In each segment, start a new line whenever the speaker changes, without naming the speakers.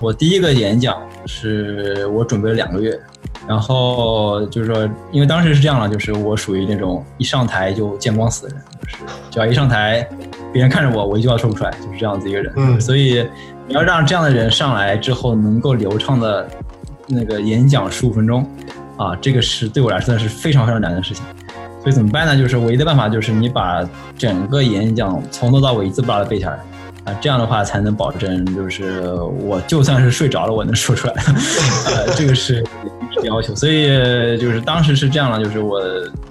我第一个演讲是我准备了两个月，然后就是说，因为当时是这样了，就是我属于那种一上台就见光死的人，就是只要一上台，别人看着我，我一句话说不出来，就是这样子一个人。
嗯
所以你要让这样的人上来之后能够流畅的那个演讲十五分钟，啊，这个是对我来说是非常非常难的事情。所以怎么办呢？就是唯一的办法就是你把整个演讲从头到尾一字不落的背下来。啊，这样的话才能保证，就是我就算是睡着了，我能说出来。呃，这个是要求，所以就是当时是这样了，就是我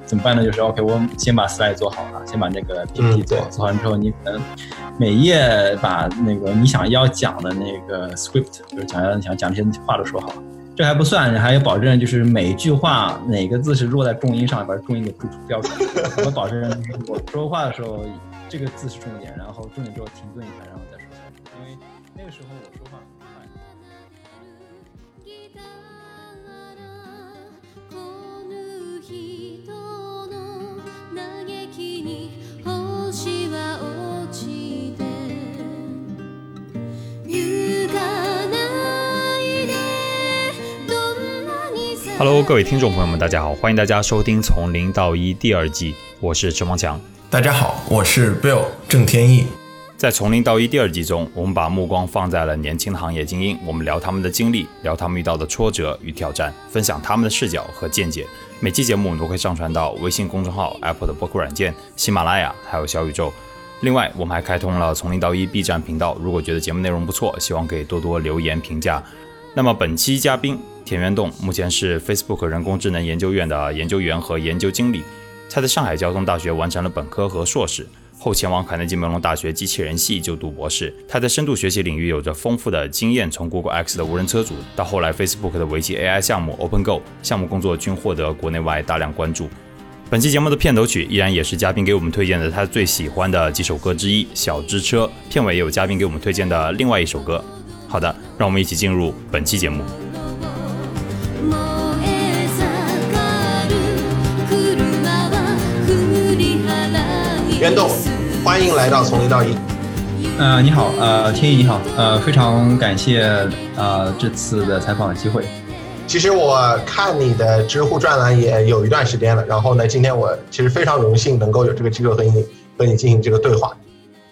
怎么办呢？就是 OK，我先把 slide 做好了，先把那个 PPT
嗯
做好，
对
做完之后，你可能每页把那个你想要讲的那个 script，就是讲要想讲这些话都说好了。这还不算，你还要保证就是每一句话哪个字是落在重音上，把重音给标标出来。我保证就是我说话的时候，这个字是重点，然后重点之后停顿一下，然后再说下一句。因为那个时候我说话很快。
来たらこの人の嘆きに星は落ちて行かないでどんなにさ
Hello，各位听众朋友们，大家好，欢迎大家收听《从零到一》第二季，我是陈方强。
大家好，我是 Bill 郑天意。
在《从零到一》第二季中，我们把目光放在了年轻的行业精英，我们聊他们的经历，聊他们遇到的挫折与挑战，分享他们的视角和见解。每期节目我们都会上传到微信公众号、Apple 的播客软件、喜马拉雅还有小宇宙。另外，我们还开通了《从零到一》B 站频道，如果觉得节目内容不错，希望可以多多留言评价。那么本期嘉宾田元栋目前是 Facebook 人工智能研究院的研究员和研究经理，他在上海交通大学完成了本科和硕士，后前往卡内基梅隆大学机器人系就读博士。他在深度学习领域有着丰富的经验，从 Google X 的无人车主到后来 Facebook 的围棋 AI 项目 OpenGo 项目工作均获得国内外大量关注。本期节目的片头曲依然也是嘉宾给我们推荐的他最喜欢的几首歌之一《小之车》，片尾也有嘉宾给我们推荐的另外一首歌。好的，让我们一起进入本期节目。
袁栋，欢迎来到从零到一。
呃，你好，呃，天意你好，呃，非常感谢呃这次的采访的机会。
其实我看你的知乎专栏也有一段时间了，然后呢，今天我其实非常荣幸能够有这个机会和你和你进行这个对话。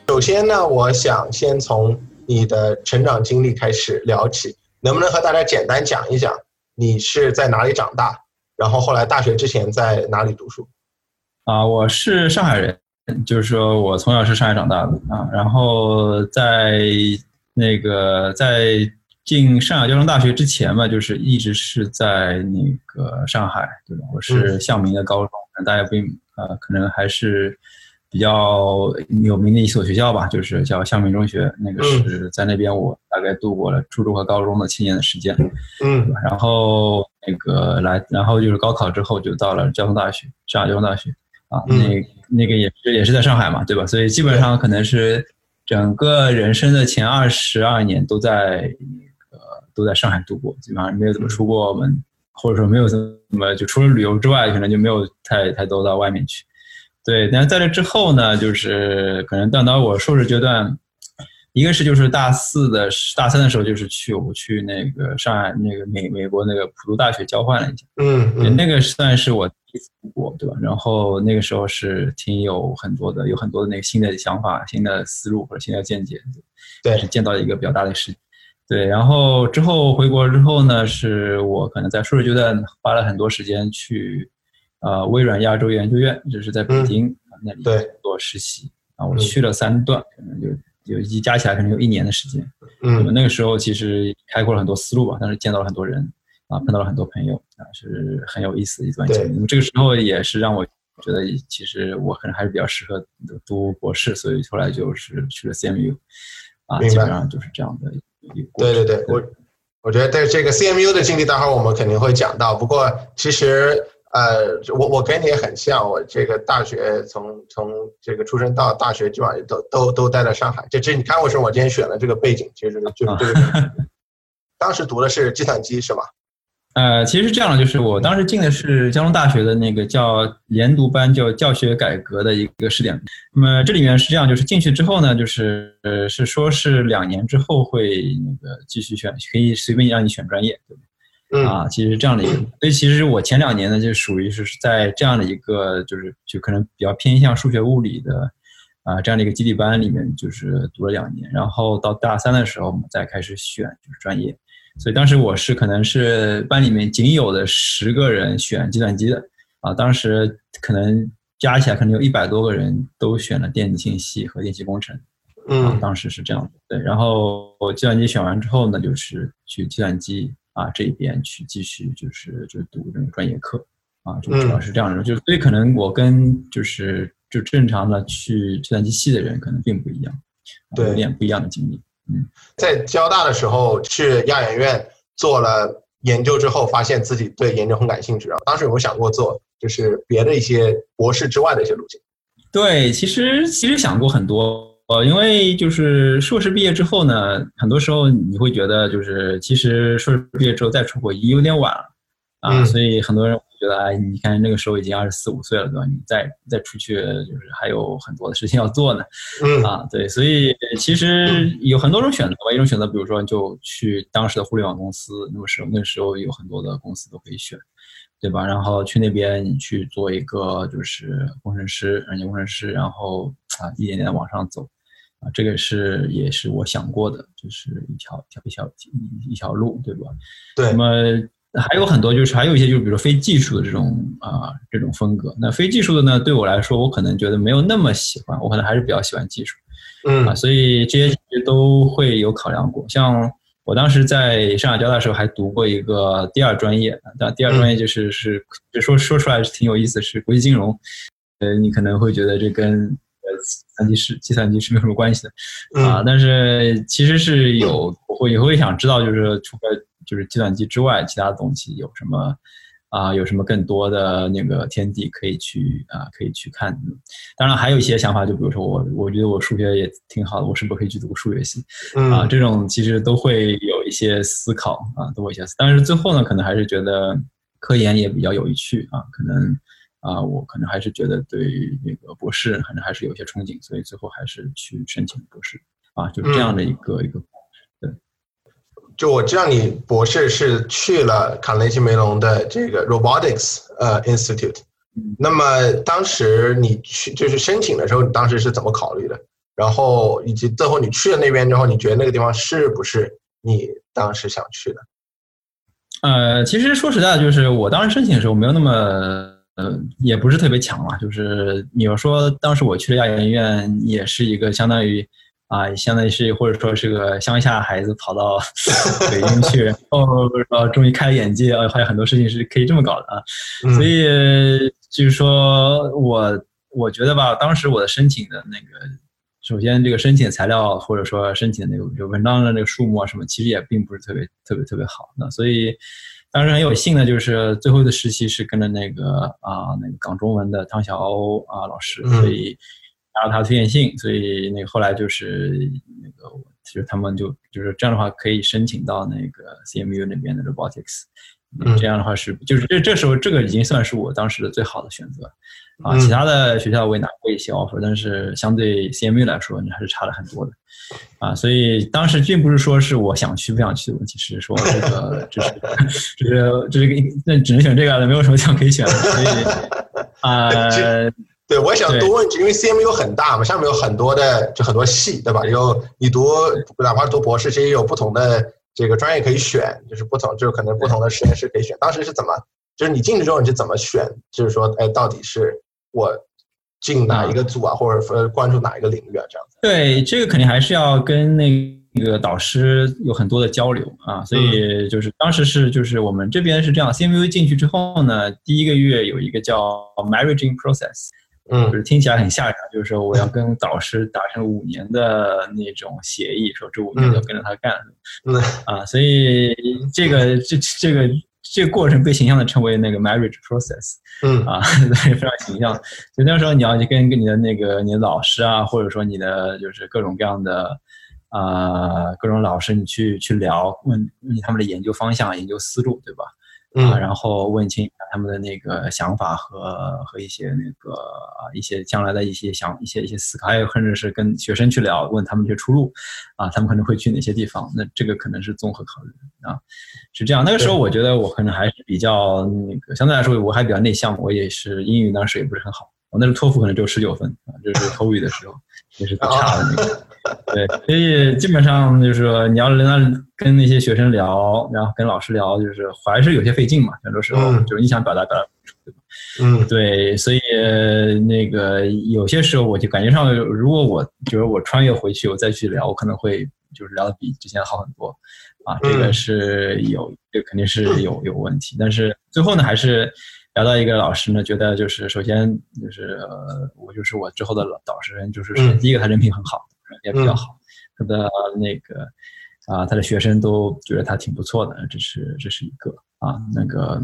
首先呢，我想先从你的成长经历开始聊起，能不能和大家简单讲一讲你是在哪里长大，然后后来大学之前在哪里读书？
啊、我是上海人，就是说我从小是上海长大的啊，然后在那个在进上海交通大学之前吧，就是一直是在那个上海，对吧？我是
嗯
向明的高中，大家不呃，可能还是比较有名的一所学校吧，就是叫向明中学，那个是在那边我大概度过了初中和高中的七年的时间。
嗯
然后那个来，然后就是高考之后就到了交通大学，上海交通大学啊，
嗯
那那个也是也是在上海嘛，对吧？所以基本上可能是整个人生的前二十二年都在那个都在上海度过，基本上没有怎么出过门，或者说没有怎么就除了旅游之外，可能就没有太太多到外面去。对，但是在这之后呢，就是可能到到我硕士阶段，一个是就是大四的大三的时候，就是去我去那个上海那个美美国那个普渡大学交换了一下，
嗯嗯
那个算是我第一次出国，对吧？然后那个时候是挺有很多的，有很多的那个新的想法、新的思路或者新的见解，
对。
是见到一个比较大的世界。对，然后之后回国之后呢，是我可能在硕士阶段花了很多时间去呃微软亚洲研究院，就是在北京、那里做实习。啊，我
嗯。
去了三段，可能就有一加起来可能有一年的时间。我那个时候其实开阔了很多思路吧，但是见到了很多人啊，碰到了很多朋友啊，是很有意思的一段经历。那么这个时候也是让我觉得，其实我可能还是比较适合读博士，所以后来就是去了 CMU 啊，基本上就是这样的一个过程。
对对对，我我觉得对这个 CMU 的经历，待会儿我们肯定会讲到。不过其实呃，我我跟你也很像，我这个大学从从这个出生到大学，基本上都都都待在上海。这这你看为什么我今天选了这个背景，其实就是就是这个。当时读的是计算机是吧？
呃，其实是这样的，就是我当时进的是交通大学的那个叫研读班，叫教学改革的一个试点。那么这里面是这样，就是进去之后呢，就是呃是说是两年之后会那个继续选，可以随便让你选专业，对吧？
嗯
啊，其实是这样的一个，所以其实我前两年呢，就属于是在这样的一个，就是就可能比较偏向数学物理的啊这样的一个基地班里面，就是读了两年，然后到大三的时候，我们再开始选就是专业。所以当时我是可能是班里面仅有的十个人选计算机的啊，当时可能加起来可能有一百多个人都选了电子信息和电气工程。啊
嗯，
当时是这样的。对，然后我计算机选完之后呢，就是去计算机啊这一边去继续就是就读这个专业课啊，就主要是这样的。就所以可能我跟就是就正常的去计算机系的人可能并不一样，啊有点不一样的经历。
在交大的时候去亚研院做了研究之后，发现自己对研究很感兴趣。啊当时有没有想过做就是别的一些博士之外的一些路径？
对，其实其实想过很多，呃，因为就是硕士毕业之后呢，很多时候你会觉得就是其实硕士毕业之后再出国已经有点晚了啊，
嗯
所以很多人会觉得，哎，你看那个时候已经二十四五岁了，对吧？你再再出去就是还有很多的事情要做呢，
嗯
啊，对，所以其实有很多种选择吧。一种选择，比如说就去当时的互联网公司，那个时候那时候有很多的公司都可以选，对吧？然后去那边你去做一个就是工程师，软件工程师，然后啊一点点往上走，啊，这个是也是我想过的，就是一条一条一条一一条路，对吧？
对
那，么还有很多，就是还有一些，就是比如说非技术的这种啊、这种风格。那非技术的呢，对我来说，我可能觉得没有那么喜欢，我可能还是比较喜欢技术
嗯
啊，所以这些其实都会有考量过。像我当时在上海交大的时候，还读过一个第二专业，但第二专业就是是就说说出来是挺有意思，是国际金融。呃，你可能会觉得这跟呃计算机是计算机是没有什么关系的，啊，
嗯
但是其实是有，我会也会想知道，就是除了就是计算机之外，其他的东西有什么啊、有什么更多的那个天地可以去啊、可以去看。当然还有一些想法，就比如说我我觉得我数学也挺好的，我是不是可以去读个数学系啊？
嗯
这种其实都会有一些思考啊，都会一些思。但是最后呢，可能还是觉得科研也比较有趣啊，可能。啊，我可能还是觉得对那个博士可能还是有一些憧憬，所以最后还是去申请博士啊，就是这样的一个、一个
就我知道你博士是去了卡内基梅隆的这个 Robotics 呃 Institute，那么当时你去就是申请的时候，你当时是怎么考虑的？然后以及最后你去了那边之后，你觉得那个地方是不是你当时想去的？
呃，其实说实在的，就是我当时申请的时候没有那么，呃，也不是特别强嘛。就是你要说当时我去了亚研院，也是一个相当于啊、相当于是或者说是个乡下孩子跑到 北京去，然后呃，终于开了眼界，啊，还有很多事情是可以这么搞的啊。
嗯
所以就是说我我觉得吧，当时我的申请的那个，首先这个申请材料或者说申请的那个就文章的那个数目啊什么，其实也并不是特别特别特别好那，所以当时很有幸的就是最后的实习是跟着那个啊那个港中文的汤小欧啊老师，
嗯
所以拿到他的推荐信，所以那个后来就是那个我其实他们就就是这样的话可以申请到那个 CMU 那边的 robotics。
嗯
这样的话是，就是这这时候这个已经算是我当时的最好的选择啊。
嗯
其他的学校我也拿过一些 offer，但是相对 CMU 来说，你还是差了很多的啊。所以当时并不是说是我想去不想去的问题，是说这个这是这是这是个那只能选这个了，没有什么想可以选的。所以 啊、
对，我也想多问一句，因为 CMU 很大嘛，上面有很多的就很多系，对吧？有你读哪怕读博士，其实有不同的这个专业可以选，就是不同，就是可能不同的实验室可以选。当时是怎么？就是你进去之后你是怎么选？就是说，哎，到底是我进哪一个组啊，或者说关注哪一个领域啊？这样子。
对，这个肯定还是要跟那个导师有很多的交流啊，所以就是当时是就是我们这边是这样，CMU 进去之后呢，第一个月有一个叫 marriaging process，就
嗯
是听起来很吓人，就是说我要跟导师达成五年的那种协议，说这五年都要跟着他干
嗯
啊，所以这个这这个这个过程被形象的称为那个 marriage process。
嗯
啊，对，非常形象。就那时候你要去跟跟你的那个你的老师啊，或者说你的就是各种各样的啊、各种老师，你去去聊，问问他们的研究方向、研究思路，对吧？
嗯
啊，然后问清他们的那个想法和和一些那个啊一些将来的一些想一些一些思考，还有甚至是跟学生去聊，问他们一些出路啊，他们可能会去哪些地方，那这个可能是综合考虑啊，是这样。那个时候我觉得我可能还是比较那个相对来说我还比较内向，我也是英语当时也不是很好，我那时候托福可能只有十九分啊，就是口语的时候也是最差的那个。对，所以基本上就是说，你要跟他跟那些学生聊，然后跟老师聊，就是还是有些费劲嘛。很多时候
嗯
就是你想表达表达不出，对吧？
嗯
对，所以呃那个有些时候我就感觉上，如果我就是我穿越回去，我再去聊，我可能会就是聊的比之前好很多啊。这个
嗯
是有，这肯定是有有问题。但是最后呢，还是聊到一个老师呢，觉得就是首先就是呃，我就是我之后的老导师人，就是
嗯
第一个他人品很好，人也比较好，他的那个啊，他的学生都觉得他挺不错的，这是这是一个啊，那个。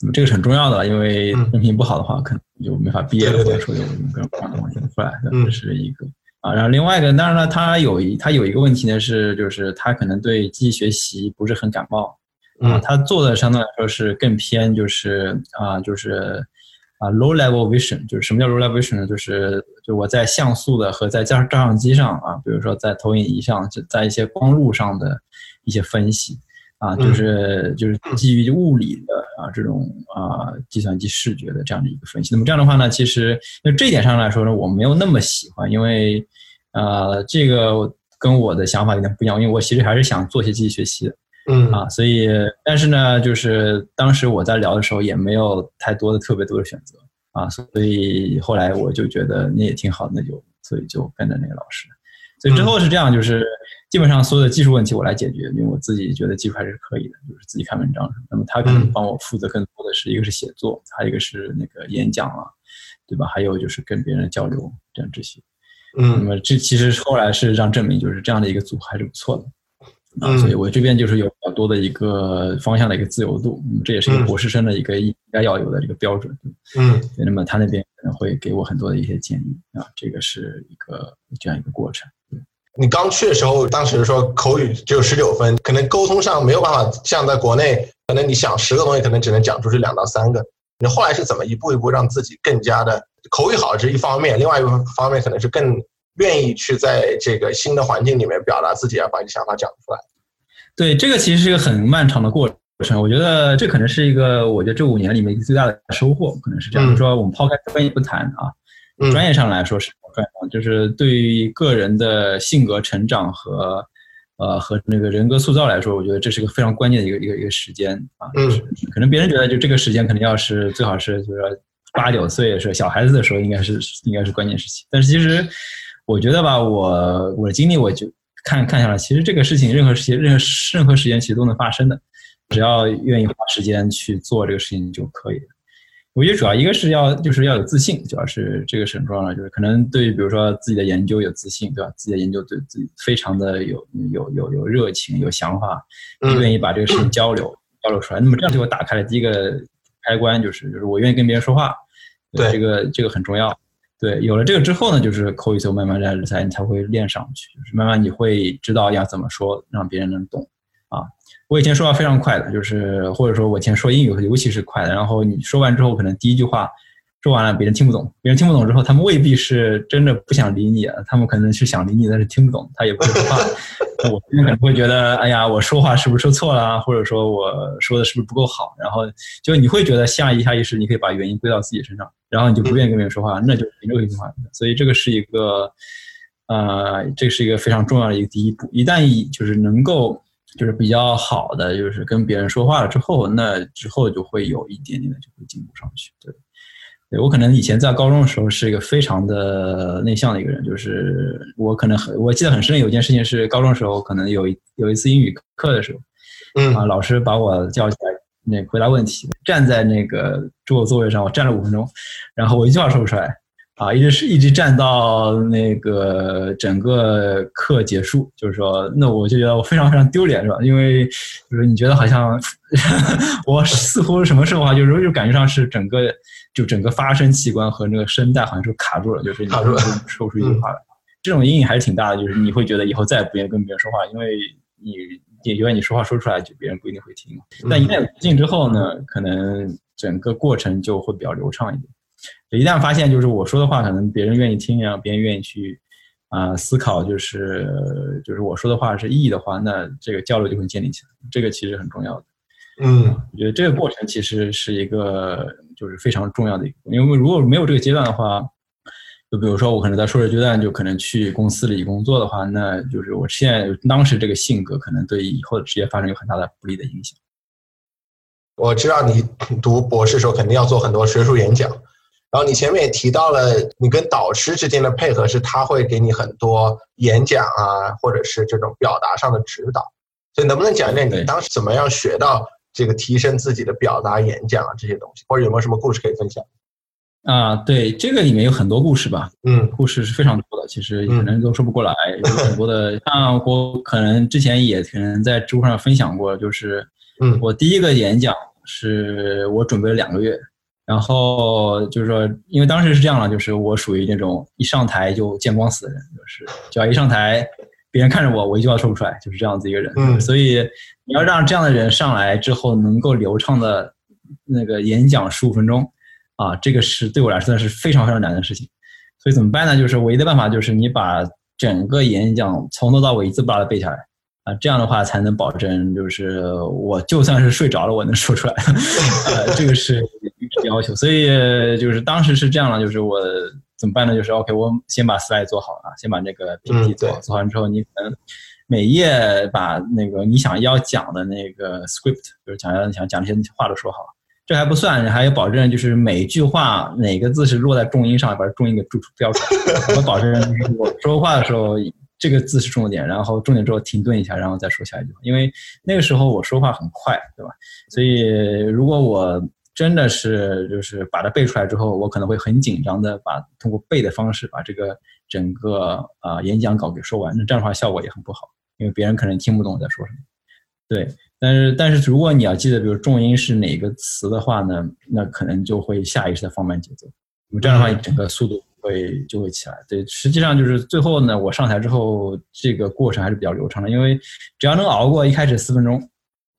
那么这个是很重要的，因为
嗯
人品不好的话，可能就没法毕业或者说有各种各样的问题出来这是一个啊。然后另外一个，当然了，他有一他有一个问题呢，是就是他可能对机器学习不是很感冒啊，
嗯
他做的相对来说是更偏就是啊就是啊 low level vision，就是什么叫 low level vision 呢？就是就我在像素的和在照照相机上啊，比如说在投影仪上，就在一些光路上的一些分析。啊，就是就是基于物理的啊这种啊计算机视觉的这样的一个分析。那么这样的话呢，其实那这一点上来说呢，我没有那么喜欢，因为呃这个跟我的想法有点不一样，因为我其实还是想做些机器学习的
嗯
啊，所以但是呢，就是当时我在聊的时候也没有太多的特别多的选择啊，所以后来我就觉得那也挺好，那就所以就跟着那个老师。所以之后是这样，就是基本上所有的技术问题我来解决，因为我自己觉得技术还是可以的，就是自己看文章。那么他可能
嗯
帮我负责更多的是一个是写作，还有一个是那个演讲啊，对吧？还有就是跟别人交流这样这些。嗯那
嗯
么这其实后来是让证明，就是这样的一个组合还是不错的。啊，
嗯
所以我这边就是有比较多的一个方向的一个自由度，嗯，这也是一个
嗯
博士生的一个应该要有的这个标准。
嗯
那么他那边可能会给我很多的一些建议啊，这个是一个这样一个过程。
你刚去的时候，当时说口语只有十九分，可能沟通上没有办法像在国内，可能你想十个东西，可能只能讲出这两到三个。你后来是怎么一步一步让自己更加的口语好，这是一方面；另外一方面可能是更愿意去在这个新的环境里面表达自己，要把你想法讲出来。
对，这个其实是一个很漫长的过程。我觉得这可能是一个，我觉得这五年里面一个最大的收获，可能是这样。说我们抛开专业不谈啊，
嗯
专业上来说是专业，就是对于个人的性格成长和呃和那个人格塑造来说，我觉得这是个非常关键的一个一个一个时间啊。
嗯
就是可能别人觉得就这个时间肯定要是最好是就是说八九岁是小孩子的时候，应该是应该是关键时期。但是其实我觉得吧，我我的经历我就看看下来，其实这个事情任何时间任何任何时间其实都能发生的，只要愿意花时间去做这个事情就可以了。我觉得主要一个是要就是要有自信，主要是这个是很重要的，就是可能对于比如说自己的研究有自信，对吧？自己的研究对自己非常的有有有有热情、有想法，
嗯
愿意把这个事情交流交流出来。那么这样就我打开了第一个开关，就是就是我愿意跟别人说话，
对
这个这个很重要。对，有了这个之后呢，就是口语就慢慢在才你才会练上去，就是慢慢你会知道要怎么说，让别人能懂啊。我以前说话非常快的，就是或者说我以前说英语尤其是快的，然后你说完之后，可能第一句话说完了，别人听不懂，别人听不懂之后，他们未必是真的不想理你，他们可能是想理你，但是听不懂，他也不会说话。那我可能会觉得，哎呀，我说话是不是说错了啊，或者说我说的是不是不够好？然后就你会觉得下一下意识，你可以把原因归到自己身上，然后你就不愿意跟别人说话，那就没有一句话。所以这个是一个，呃，这是一个非常重要的一个第一步。一旦以就是能够就是比较好的，就是跟别人说话了之后，那之后就会有一点点的就会进步上去。对，对我可能以前在高中的时候是一个非常的内向的一个人，就是我可能很我记得很深，有件事情是高中的时候，可能有一有一次英语课的时候，
嗯。
啊，老师把我叫起来，那回答问题，站在那个桌座位上，我站了五分钟，然后我一句话说不出来，啊，一直是一直站到那个整个课结束，就是说，那我就觉得我非常非常丢脸，是吧？因为就是你觉得好像 我似乎什么时候啊，就是就感觉上是整个就整个发声器官和那个声带好像是卡住了，就是你
卡住了
说不出一句话来。这种阴影还是挺大的，就是你会觉得以后再也不愿意跟别人说话，因为你也觉得你说话说出来，就别人不一定会听。但一旦有途径之后呢，可能整个过程就会比较流畅一点。一旦发现就是我说的话可能别人愿意听然后，别人愿意去啊、思考，就是就是我说的话是意义的话，那这个交流就会建立起来。这个其实很重要的。
嗯
我觉得这个过程其实是一个就是非常重要的一个，因为如果没有这个阶段的话，就比如说我可能在硕士阶段就可能去公司里工作的话，那就是我现在当时这个性格可能对以后的职业发展有很大的不利的影响。
我知道你读博士的时候肯定要做很多学术演讲，然后你前面也提到了你跟导师之间的配合是他会给你很多演讲啊，或者是这种表达上的指导，所以能不能讲一讲你当时怎么样学到这个提升自己的表达、演讲啊这些东西，或者有没有什么故事可以分享？
啊，对，这个里面有很多故事吧，
嗯。
故事是非常多的，其实
嗯。
可能都说不过来，有很多的。像我可能之前也可能在知乎上分享过，就是
嗯。
我第一个演讲是我准备了两个月，然后就是说，因为当时是这样了，就是我属于那种一上台就见光死的人，就是只要一上台，别人看着我，我一句话说不出来，就是这样子一个人。
嗯
所以你要让这样的人上来之后能够流畅的那个演讲十五分钟，啊，这个是对我来说是非常非常难的事情。所以怎么办呢？就是唯一的办法就是你把整个演讲从头到尾一字不落的背下来啊，这样的话才能保证就是我就算是睡着了，我能说出来。呃，这个是要求。所以就是当时是这样了，就是我怎么办呢？就是 OK，我先把 slide 做好啊，先把那个 PPT
嗯
做做完之后你可能。每页把那个你想要讲的那个 script，就是想要想讲那些话都说好，这还不算，还要保证就是每一句话哪个字是落在重音上，把重音给注出标出来。我保证就是我说话的时候，这个字是重点，然后重点之后停顿一下，然后再说下一句话。因为那个时候我说话很快，对吧？所以如果我真的是就是把它背出来之后，我可能会很紧张的把通过背的方式把这个整个啊、演讲稿给说完，那这样的话效果也很不好，因为别人可能听不懂我在说什么。对，但是但是如果你要记得，比如重音是哪个词的话呢，那可能就会下意识的放慢节奏，那么这样的话，整个速度会就会起来。对，实际上就是最后呢，我上台之后，这个过程还是比较流畅的，因为只要能熬过一开始四分钟，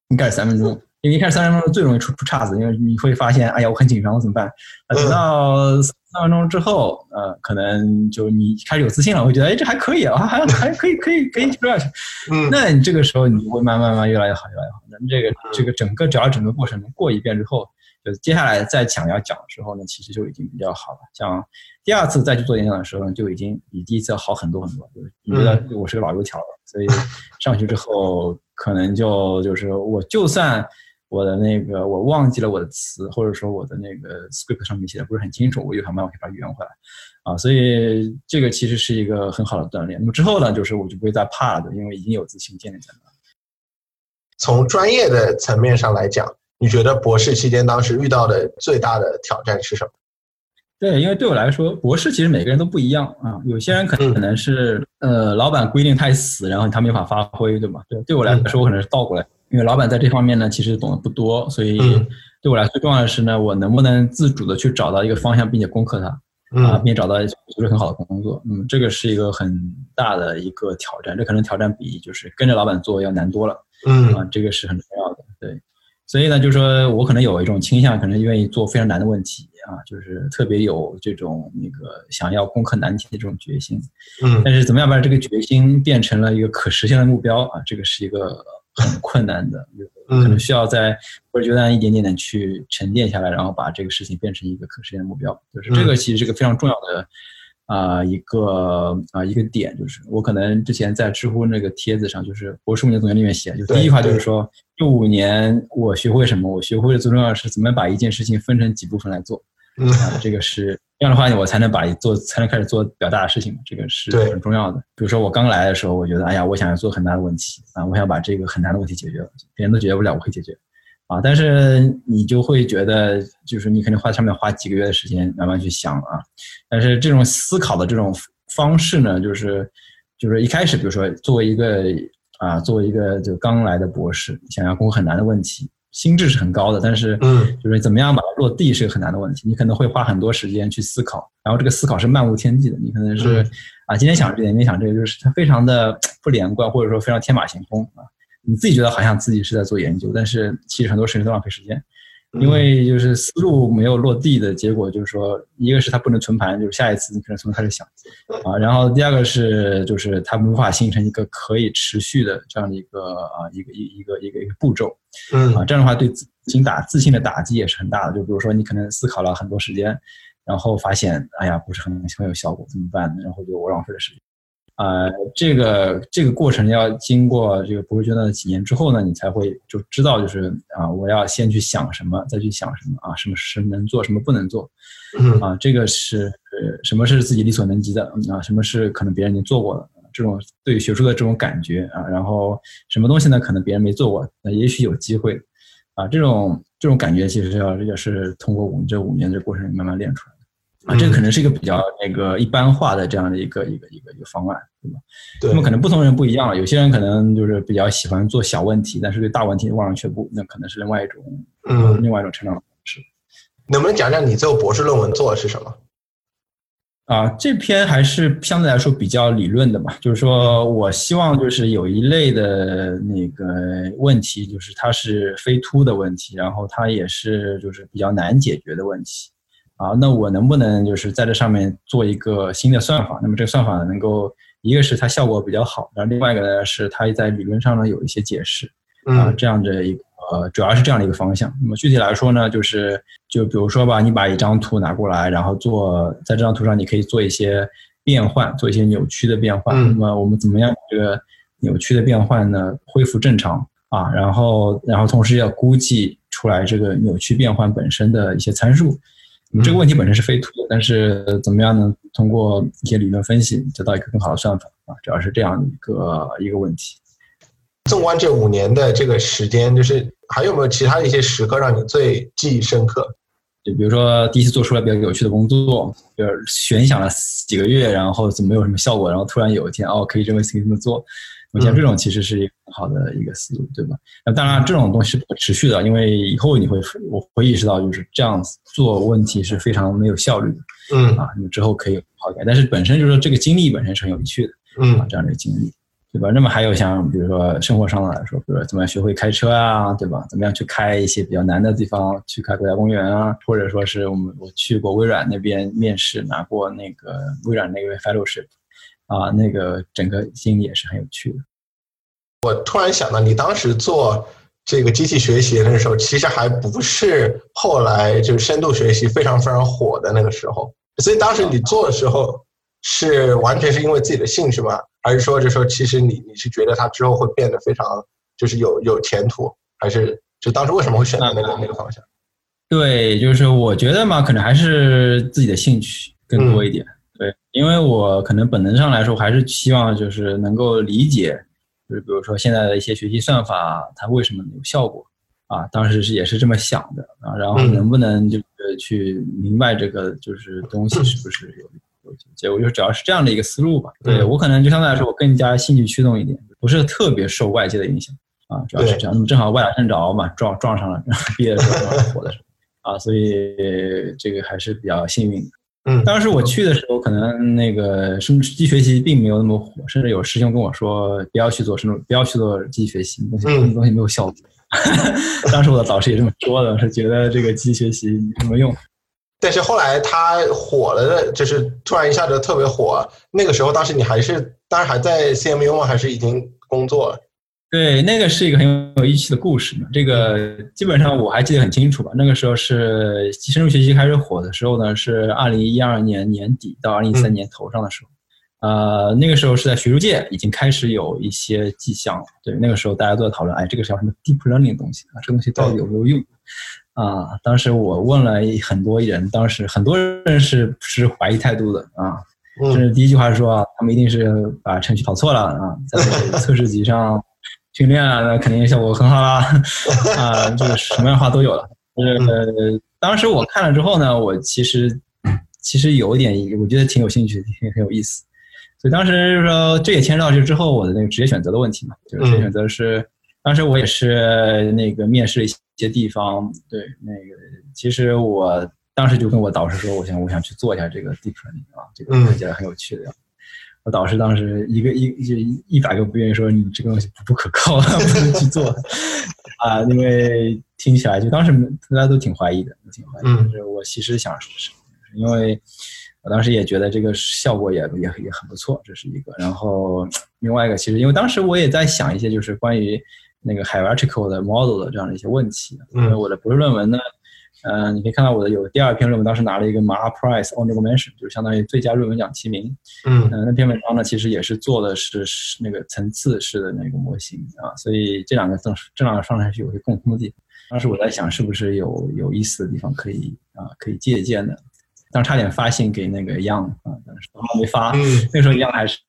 一开始三分钟，因为一开始三分钟最容易出出岔子，因为你会发现，哎呀，我很紧张，我怎么办？啊，等到三分钟之后，呃，可能就你开始有自信了，会觉得，哎，这还可以啊，还还可以，可以，可以说下去。
嗯
那你这个时候你会慢慢慢慢越来越好，越来越好。那这个这个整个只要整个过程能过一遍之后，就接下来再想要讲的时候呢，其实就已经比较好了。像第二次再去做演讲的时候呢，就已经比第一次要好很多很多。就是你觉得我是个老油条了，所以上去之后可能就就是我就算。我的那个我忘记了我的词，或者说我的那个 script 上面写的不是很清楚，我有想办法可以把它圆回来，啊，所以这个其实是一个很好的锻炼。那么之后呢，就是我就不会再怕了，因为已经有自信建立在那。
从专业的层面上来讲，你觉得博士期间当时遇到的最大的挑战是什么？
对，因为对我来说，博士其实每个人都不一样啊。有些人可
能
可能是呃，老板规定太死，然后他没法发挥，对吧？对，对我来说，我可能是倒过来，因为老板在这方面呢，其实懂得不多，所以
嗯
对我来说最重要的是呢，我能不能自主的去找到一个方向，并且攻克它。啊，
嗯
并找到就是很好的工作，嗯，这个是一个很大的一个挑战，这可能挑战比就是跟着老板做要难多了
嗯
啊，这个是很重要的，对，所以呢，就是说我可能有一种倾向，可能愿意做非常难的问题啊，就是特别有这种那个想要攻克难题的这种决心，
嗯
但是怎么样把这个决心变成了一个可实现的目标啊，这个是一个很困难的，
嗯
可能需要在或者阶段一点点的去沉淀下来，然后把这个事情变成一个可实现的目标。就是这个其实是个非常重要的啊、一个啊、一个点，就是我可能之前在知乎那个帖子上，就是博士五年总结里面写，就第一句话就是说，这五年我学会什么？我学会的最重要的是怎么把一件事情分成几部分来做。
嗯
啊，这个是这样的话，我才能把做才能开始做比较大的事情，这个是很重要的。比如说我刚来的时候，我觉得哎呀，我想要做很大的问题啊，我想把这个很难的问题解决了，别人都解决不了，我可以解决啊。但是你就会觉得，就是你肯定花上面花几个月的时间慢慢去想啊。但是这种思考的这种方式呢，就是就是一开始，比如说作为一个啊，作为一个就刚来的博士，想要攻很难的问题，心智是很高的，但是
嗯
就是怎么样把它落地是个很难的问题，你可能会花很多时间去思考，然后这个思考是漫无天际的，你可能是
嗯
啊今天想这个，明天想这个，就是它非常的不连贯，或者说非常天马行空啊。你自己觉得好像自己是在做研究，但是其实很多事情都浪费时间。因为就是思路没有落地的结果，就是说，一个是它不能存盘，就是下一次你可能从头开始想啊，然后第二个是就是它无法形成一个可以持续的这样的一个啊一个一一个一个一个步骤
嗯
啊，这样的话对自信打自信的打击也是很大的。就比如说你可能思考了很多时间，然后发现哎呀不是很很有效果，怎么办呢？然后就我浪费了时间。呃，这个这个过程要经过这个博士阶段的几年之后呢，你才会就知道，就是啊，我要先去想什么，再去想什么啊，什么是能做，什么不能做
嗯
啊，这个是呃什么是自己力所能及的啊，什么是可能别人已经做过的，这种对学术的这种感觉啊，然后什么东西呢，可能别人没做过，那也许有机会啊，这种这种感觉其实要也是通过我们这五年的过程慢慢练出来的。啊，这个可能是一个比较那个一般化的这样的一个一个一个一个方案，对吧？
对
那么可能不同人不一样了，有些人可能就是比较喜欢做小问题，但是对大问题望而却步，那可能是另外一种，
嗯
另外一种成长方式。
能不能讲讲你最后博士论文做的是什么？
啊，这篇还是相对来说比较理论的嘛，就是说我希望就是有一类的那个问题，就是它是非突的问题，然后它也是就是比较难解决的问题，啊，那我能不能就是在这上面做一个新的算法？那么这个算法能够一个是它效果比较好，然后另外一个呢是它在理论上呢有一些解释，啊，
嗯
这样的一个呃，主要是这样的一个方向。那么具体来说呢，就是就比如说吧，你把一张图拿过来，然后做在这张图上，你可以做一些变换，做一些扭曲的变换。
嗯
那么我们怎么样把这个扭曲的变换呢恢复正常啊？然后然后同时要估计出来这个扭曲变换本身的一些参数。这个问题本身是非图的，但是怎么样呢？通过一些理论分析得到一个更好的算法啊，主要是这样的一个一个问题。
纵观这五年的这个时间，就是还有没有其他的一些时刻让你最记忆深刻？
就比如说第一次做出来比较有趣的工作，就是悬想了几个月，然后怎么没有什么效果，然后突然有一天哦可以这么可以这么做，我想这种其实是一个很好的一个思路，对吧？那当然这种东西是不可持续的，因为以后你会我会意识到就是这样做问题是非常没有效率的
嗯
啊，你之后可以好改，但是本身就是说这个经历本身是很有趣的。啊
嗯
这样的一个经历，对吧？那么还有像比如说生活上的来说，比如说怎么样学会开车啊，对吧？怎么样去开一些比较难的地方，去开国家公园啊，或者说是我们我去过微软那边面试，拿过那个微软那个 fellowship，啊，那个整个经历也是很有趣的。
我突然想到，你当时做这个机器学习的那个时候，其实还不是后来就是深度学习非常非常火的那个时候，所以当时你做的时候是完全是因为自己的兴趣吗？还是说，就说其实你你是觉得它之后会变得非常就是有有前途，还是就当时为什么会选择那个那个方向？
对，就是我觉得嘛，可能还是自己的兴趣更多一点。对，因为我可能本能上来说，还是希望就是能够理解，就是比如说现在的一些学习算法，它为什么有效果啊？当时是也是这么想的啊，然后
嗯
能不能就是去明白这个就是东西是不是有有结果，就是主要是这样的一个思路吧。对
嗯
我可能就相对来说，我更加兴趣驱动一点，不是特别受外界的影响啊，主要是这样。那么正好歪打正着嘛，撞撞上了，毕业的时候正好火的时候。啊，所以这个还是比较幸运的。
嗯
当时我去的时候，可能那个深度机器学习并没有那么火，甚至有师兄跟我说不要去做深度，不要去做机器学习，东西
嗯
东西没有效果。当时我的导师也这么说的，是觉得这个机器学习没什么用。
但是后来它火了的，就是突然一下子特别火。那个时候，当时你还是当时还在 CMU 吗？还是已经工作了？
对，那个是一个很有意思的故事嘛。这个基本上我还记得很清楚吧。那个时候是深入学习开始火的时候呢，是二零一二年年底到二零一三年头上的时候。呃，那个时候是在学术界已经开始有一些迹象了。对，那个时候大家都在讨论，哎，这个叫什么 deep learning 的东西啊，这个东西到底有没有用？啊，当时我问了很多人，当时很多人是持怀疑态度的啊。甚
嗯
至第一句话说啊，他们一定是把程序跑错了啊，在测试集上训练啊，那肯定效果很好啦，啊，这个什么样的话都有了。就是、呃、当时我看了之后呢，我其实其实有一点，我觉得挺有兴趣，挺很有意思。所以当时就是说，这也牵扯到就之后我的那个职业选择的问题嘛，就是职业选择是，当时我也是那个面试了一些地方，对，那个其实我当时就跟我导师说，我想我想去做一下这个 deep learning 啊，这个
嗯
看起来很有趣的样子。我导师当时一个一就一百个不愿意说你这个东西不不可靠，不能去做 啊，因为听起来就当时大家都挺怀疑的，挺怀疑但是我其实想试试，因为我当时也觉得这个效果也也也很不错，这是一个。然后另外一个，其实因为当时我也在想一些就是关于那个 hierarchical 的 model 的这样的一些问题，
嗯
因为我的博士论文呢。嗯、你可以看到我的有第二篇论文，当时拿了一个 Mar Prize Honorable Mention，就是相当于最佳论文奖提名。
嗯
嗯，那篇文章呢，其实也是做的是是那个层次式的那个模型啊，所以这两个正这两个上来是有些共通的地方。当时我在想，是不是有有意思的地方可以啊可以借鉴的？当时差点发信给那个 Young 啊，但是还没发。
嗯，
那时候 Young 还是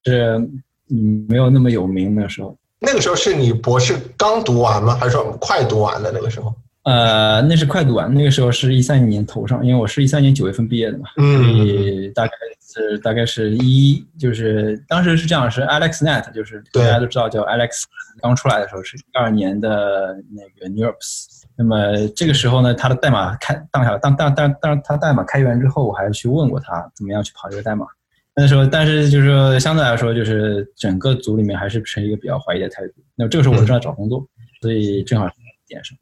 嗯没有那么有名，那时候。
那个时候是你博士刚读完吗？还是说快读完的那个时候？
呃，那是快读完，那个时候是一三年头上，因为我是一三年九月份毕业的嘛，所
嗯
以大概是大概是一就是当时是这样，是 AlexNet，就是大家都知道叫 Alex，刚出来的时候是一二年的那个 NeurIPS。那么这个时候呢，他的代码开当下当当当当它代码开源之后，我还去问过他怎么样去跑这个代码。那时候，但是就是说相对来说，就是整个组里面还是持一个比较怀疑的态度。那么这个时候我正在找工作，所以正好是点上。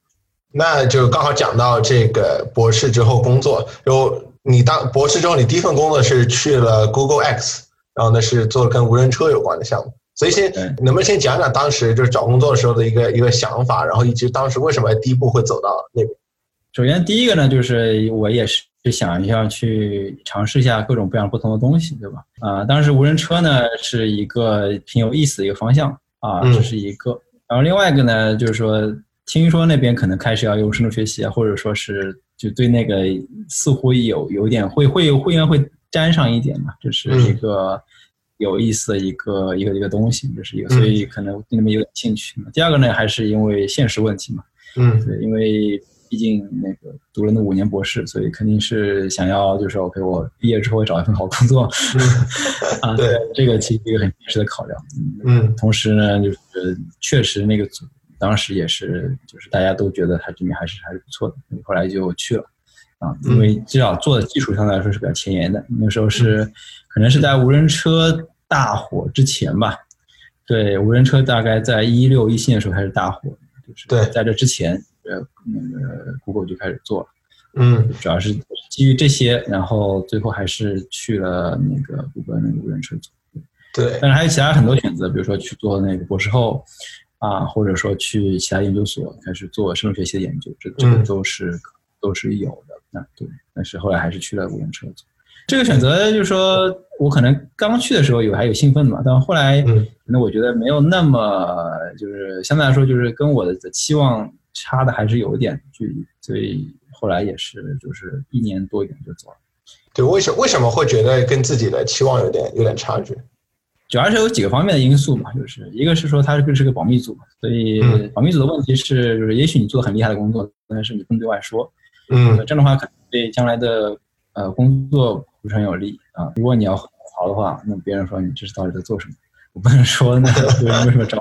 那就刚好讲到这个博士之后工作，就你当博士之后，你第一份工作是去了 Google X，然后呢是做跟无人车有关的项目。所以先能不能先讲讲当时就是找工作的时候的一个一个想法，然后以及当时为什么第一步会走到那边？
首先，第一个呢，就是我也是想一下去尝试一下各种各样不同的东西，对吧？啊、当时无人车呢是一个挺有意思的一个方向啊，
嗯
这是一个。然后另外一个呢，就是说，听说那边可能开始要用深度学习啊，或者说是就对那个似乎有有点会会会应该会沾上一点嘛，这是一个有意思的一个一个一个东西，这是一个，
嗯
所以可能对那边有点兴趣。第二个呢，还是因为现实问题嘛。
嗯
对，因为毕竟那个读了那五年博士，所以肯定是想要就是 OK，我毕业之后找一份好工作。啊，
对，
这个其实一个很现实的考量。
嗯
同时呢，就是确实那个组当时也是，就是大家都觉得他这边还是还是不错的，后来就去了。啊，因为至少做的技术相对来说是比较前沿的。那时候是可能是在无人车大火之前吧，对，无人车大概在一六一七年的时候开始大火，就是
对
在这之前，呃，那个 Google 就开始做了。
嗯
主要是基于这些，然后最后还是去了那个谷歌那个无人车组。
对，
但是还有其他很多选择，比如说去做那个博士后啊，或者说去其他研究所开始做生物学习的研究，这这个
嗯
都是、都是有的。那对，但是后来还是去了无人车组。这个选择就是说我可能刚去的时候有还有兴奋嘛，但后来
嗯
可能我觉得没有那么就是相对来说就是跟我的期望差的还是有一点距离，所以后来也是就是一年多一点就走了。
对，为什为什么会觉得跟自己的期望有点有点差距？
主要是有几个方面的因素嘛，就是一个是说它这个是个保密组，所以
嗯
保密组的问题是，就是也许你做的很厉害的工作，但是你不能对外说，
嗯
这样的话可能对将来的呃工作不是很有利啊。如果你要好的话，那别人说你这是到底在做什么，我不能说那为为什么招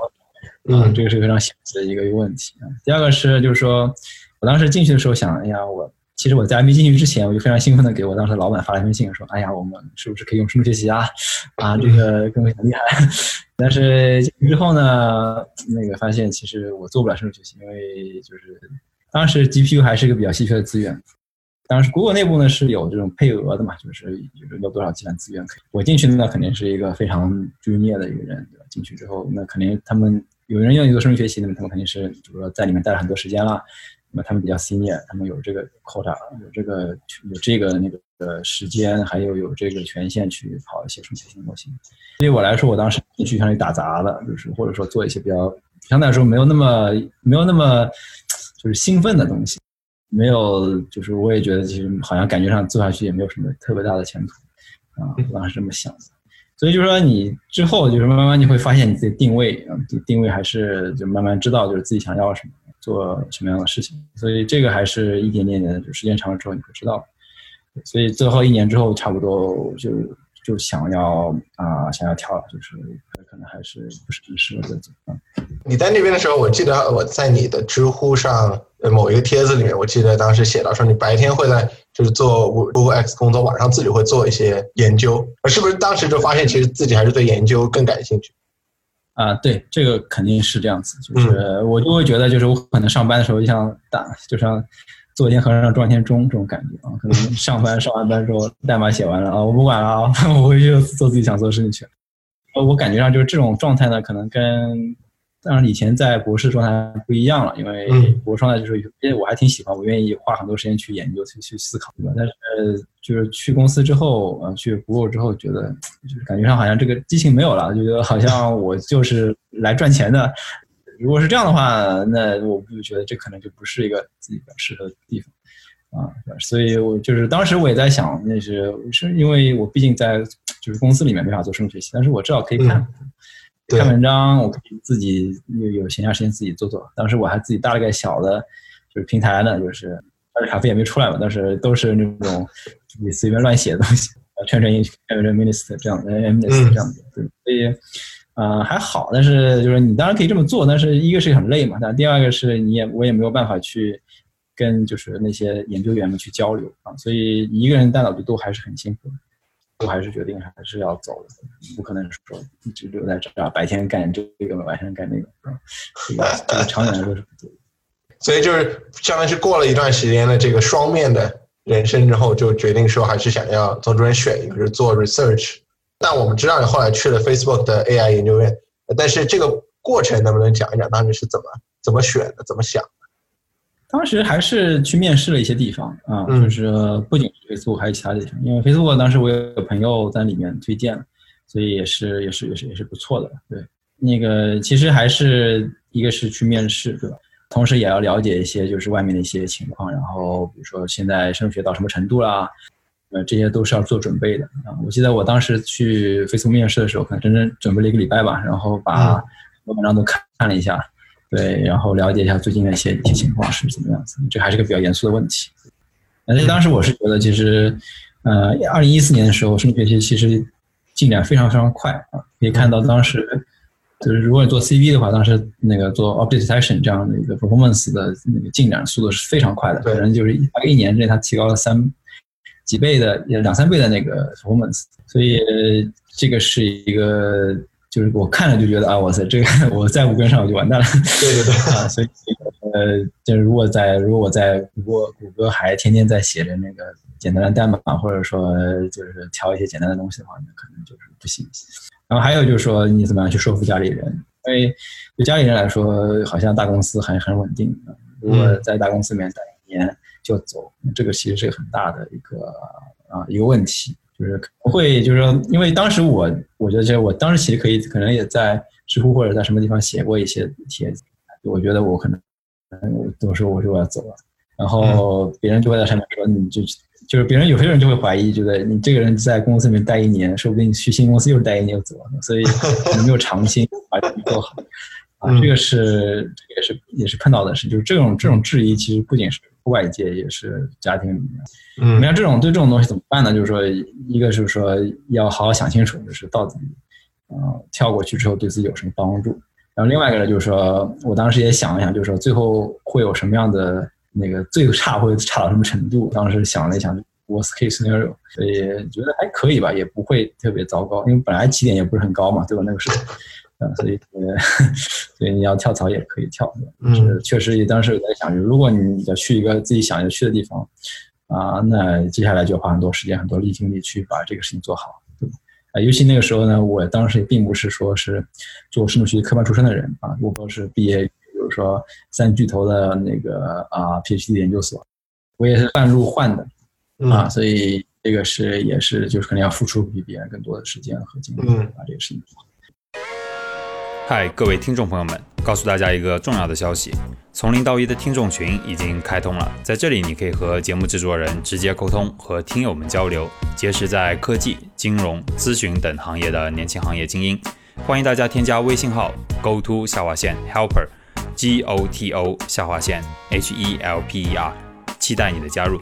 你啊，
嗯
这个是非常现实的一个一个问题啊。第二个是就是说我当时进去的时候想，哎呀我。其实我在还没进去之前，我就非常兴奋的给我当时的老板发了一封信，说：“哎呀，我们是不是可以用深度学习啊？啊，这个跟我很厉害。”但是之后呢，那个发现其实我做不了深度学习，因为就是当时 GPU 还是一个比较稀缺的资源。当时 Google 内部呢是有这种配额的嘛，就是就是有多少计算资源可以。我进去那肯定是一个非常 junior 的一个人，对吧？进去之后，那肯定他们有人愿意做深度学习，那么他们肯定是就是说在里面待了很多时间了。那他们比较专业他们有这个 quota，有这个有这个那个呃时间，还有有这个权限去跑一些深度学习模型。对于我来说，我当时进去相当于打杂的，就是或者说做一些比较相对来说没有那么没有那么就是兴奋的东西，没有就是我也觉得其实好像感觉上做下去也没有什么特别大的前途啊，我当时这么想的。所以就是说你之后就是慢慢你会发现你自己定位啊，定位还是就慢慢知道就是自己想要什么。做什么样的事情，所以这个还是一点点的，就时间长了之后你会知道。所以最后一年之后，差不多就就想要啊、想要跳了，就是可能还是不是很适合这种啊。
你在那边的时候，我记得我在你的知乎上某一个帖子里面，我记得当时写到说你白天会在就是做 O O X 工作，晚上自己会做一些研究，是不是当时就发现其实自己还是对研究更感兴趣？
啊，对，这个肯定是这样子，就是我就会觉得，就是我可能上班的时候就像打，就像做一天和尚撞一天钟这种感觉啊。可能 上班上完班之后，代码写完了啊，我不管了啊，我回去做自己想做的事情去了。呃，我感觉上就是这种状态呢，可能跟当然以前在博士状态不一样了，因为
嗯
博士状态就是因为我还挺喜欢，我愿意花很多时间去研究、去去思考，对吧？但是就是去公司之后，呃，去 Google 之后，觉得就是感觉上好像这个激情没有了，就觉得好像我就是来赚钱的。如果是这样的话，那我就觉得这可能就不是一个自己比较适合的地方。啊，所以我就是当时我也在想，那是是因为我毕竟在就是公司里面没法做深度学习，但是我至少可以看、看文章，我可以自己有有闲暇时间自己做做。当时我还自己搭了个小的，就是平台呢，就是但是咖啡也没出来嘛，但是都是那种你随便乱写的东西，圈圈音圈圈 minist 这样的 m i n i s 这样的，对，所以。呃，还好，但是就是你当然可以这么做，但是一个是很累嘛，但第二个是你也我也没有办法去跟就是那些研究员们去交流啊，所以一个人大脑就都还是很辛苦的，我还是决定还是要走的，不可能说一直留在这儿，白天干这个，晚上干那个，这个这个长远来说是不对。
所以就是相当于是过了一段时间的这个双面的人生之后，就决定说还是想要从中间选一个，就是做 research。但我们知道你后来去了 Facebook 的 AI 研究院，但是这个过程能不能讲一讲当时是怎么怎么选的，怎么想的？
当时还是去面试了一些地方啊，
嗯
就是不仅是 Facebook，还有其他地方。因为 Facebook 当时我有朋友在里面推荐，所以也是也是也是也是不错的。对，那个其实还是一个是去面试，对吧？同时也要了解一些就是外面的一些情况，然后比如说现在升学到什么程度啦，呃，这些都是要做准备的啊。我记得我当时去 Facebook 面试的时候，可能整整准备了一个礼拜吧，然后把文章都看看了一下，对，然后了解一下最近的一些一些情况是怎么样子。这还是个比较严肃的问题。但是当时我是觉得，其实，呃，二零一四年的时候，深度学习其实进展非常非常快啊，可以看到当时就是如果你做 CV 的话，当时那个做 object detection 这样的一个 performance 的那个进展速度是非常快的，可能就是大概一年之内它提高了三几倍的两三倍的那个 performance，所以呃这个是一个。就是我看了就觉得啊，哇塞，这个我再不跟上我就完蛋了。
对对对，
啊，所以呃，就是如果在如果我在谷歌谷歌还天天在写着那个简单的代码，或者说就是调一些简单的东西的话，那可能就是不行。然后还有就是说，你怎么样去说服家里人？因为对家里人来说，好像大公司还很稳定。如果在大公司里面待一年就走，这个其实是个很大的一个啊一个问题。就是会，就是说，因为当时我，我觉得，这我当时其实可以，可能也在知乎或者在什么地方写过一些帖子。我觉得我可能，我都说我说我要走了，然后别人就会在上面说，你就就是别人有些人就会怀疑，觉得你这个人在公司里面待一年，说不定你去新公司又是待一年又走了，所以可能没有长心把这个做好。啊，这个是这个也是也是碰到的事，就是这种这种质疑，其实不仅是外界，也是家庭里面。
嗯
那这种对这种东西怎么办呢？就是说，一个是说要好好想清楚，就是到底，呃，跳过去之后对自己有什么帮助。然后另外一个呢，就是说我当时也想了想，就是说最后会有什么样的那个最差会差到什么程度？当时想了一想，worst case scenario，所以觉得还可以吧，也不会特别糟糕，因为本来起点也不是很高嘛，对吧？那个时候。啊，所以呃，所以你要跳槽也可以跳，就是确实当时我在想，如果你要去一个自己想要去的地方，啊，那接下来就要花很多时间、很多力精力去把这个事情做好？啊，尤其那个时候呢，我当时也并不是说是做深度学习科班出身的人啊，我都是毕业，比如说三巨头的那个啊 PhD 研究所，我也是半路换的啊，所以这个是也是就是可能要付出比别人更多的时间和精力把这个事情做好。
嗨，各位听众朋友们，告诉大家一个重要的消息：从零到一的听众群已经开通了，在这里你可以和节目制作人直接沟通，和听友们交流，结识在科技、金融、咨询等行业的年轻行业精英。欢迎大家添加微信号 go to 下划线 helper g o t o 下划线 h e l p e r，期待你的加入。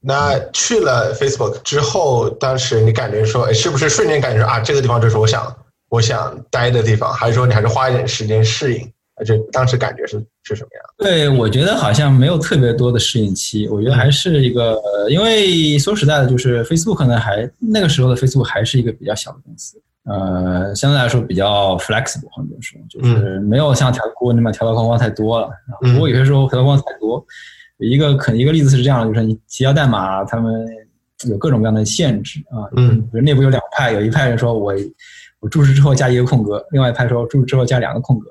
那去了 Facebook 之后，当时你感觉说，哎，是不是瞬间感觉啊，这个地方就是我想我想待的地方，还是说你还是花一点时间适应？呃这当时感觉是是什么样？
对，我觉得好像没有特别多的适应期，我觉得还是一个，呃因为说实在的，就是 Facebook 呢还那个时候的 Facebook 还是一个比较小的公司，呃，相对来说比较 flexible，很多时候就是没有像条锅那么条条框框太多了。不过有些时候条条框框太多，一个可一个例子是这样的，就是你提交代码，他们有各种各样的限制啊，
嗯
比如内部有两派，有一派人说我我注释之后加一个空格，另外一派说注释之后加两个空格，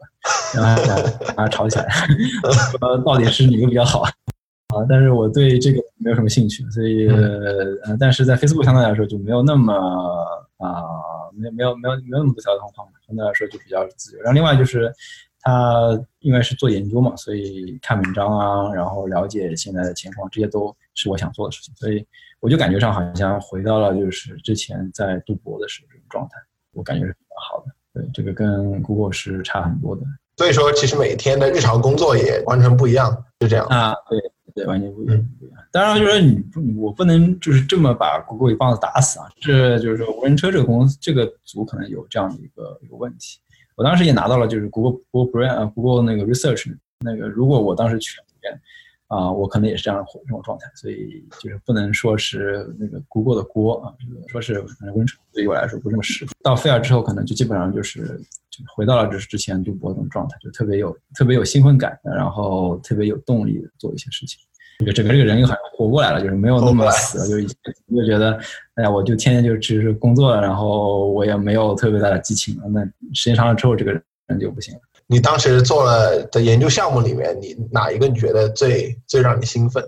然后把它吵起来，说到底是哪个比较好啊？但是我对这个没有什么兴趣，所以呃，但是在 Facebook 相对来说就没有那么啊、没有没有没有没有那么多条条框框嘛，相对来说就比较自由。然后另外就是他因为是做研究嘛，所以看文章啊，然后了解现在的情况，这些都是我想做的事情，所以我就感觉上好像回到了就是之前在读博的时候这种状态，我感觉是比较好的。对，这个跟 Google 是差很多的
所以说，其实每天的日常工作也完全不一样，就这样。
啊，对对，完全不一样。不一样。当然，就是说你不，我不能就是这么把 Google 一棒子打死啊。这就是说无人车这个公司这个组可能有这样的一个一个问题。我当时也拿到了就是 Google Google Brand 呃 Google 那个 Research 那个，如果我当时去啊，我可能也是这样这种状态，所以就是不能说是那个 Google 的锅啊，这个说是可能无人车对于我来说不那么适合。到菲尔之后，可能就基本上就是就回到了就是之前读博那种状态，就特别有特别有兴奋感，然后特别有动力做一些事情。这个整个这个人又好像活过来了，就是没有那么死了，就就觉得，哎呀，我就天天就只是工作了，然后我也没有特别大的激情了。那时间长了之后，这个人就不行了。
你当时做了的研究项目里面，你哪一个你觉得最最让你兴奋？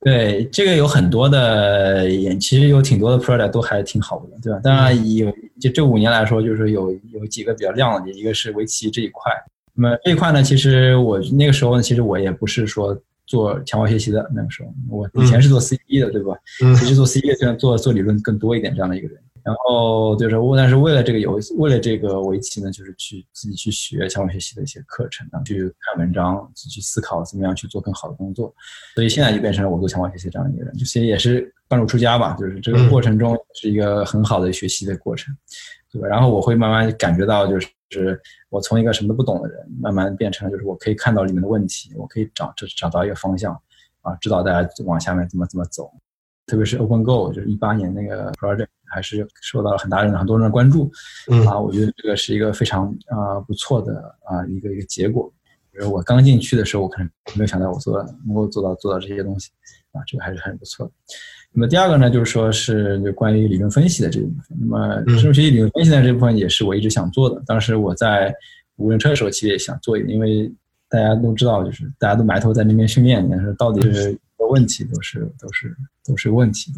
对，这个有很多的研，其实有挺多的 project 都还挺好的，对吧？当然有，就这五年来说，就是有有几个比较亮的，一个是围棋这一块。那么这一块呢，其实我那个时候呢，其实我也不是说做强化学习的，那个时候我以前是做 C E 的，对吧？
嗯
其实做 C E 虽然做做理论更多一点这样的一个人。然后就是为，但是为了这个游戏，为了这个围棋呢，就是去自己去学强化学习的一些课程，然后去看文章，去思考怎么样去做更好的工作。所以现在就变成了我做强化学习这样一个人，就其实也是半路出家吧，就是这个过程中是一个很好的学习的过程，对吧？然后我会慢慢感觉到，就是我从一个什么都不懂的人，慢慢变成了就是我可以看到里面的问题，我可以找找找到一个方向，啊，知道大家往下面怎么怎么走。特别是 OpenGo，就是一八年那个 project，还是受到了很大人很多人的关注。
嗯
啊，我觉得这个是一个非常啊、不错的啊、一个一个结果。就是我刚进去的时候，我可能没有想到我做到能够做到做到这些东西，啊，这个还是很不错的。那么第二个呢，就是说是就关于理论分析的这一部分。那么
嗯
生物学习理论分析的这部分也是我一直想做的。当时我在无人车的时候，其实也想做一个，因为大家都知道，就是大家都埋头在那边训练，但是到底是有问题，都是都是都是问题？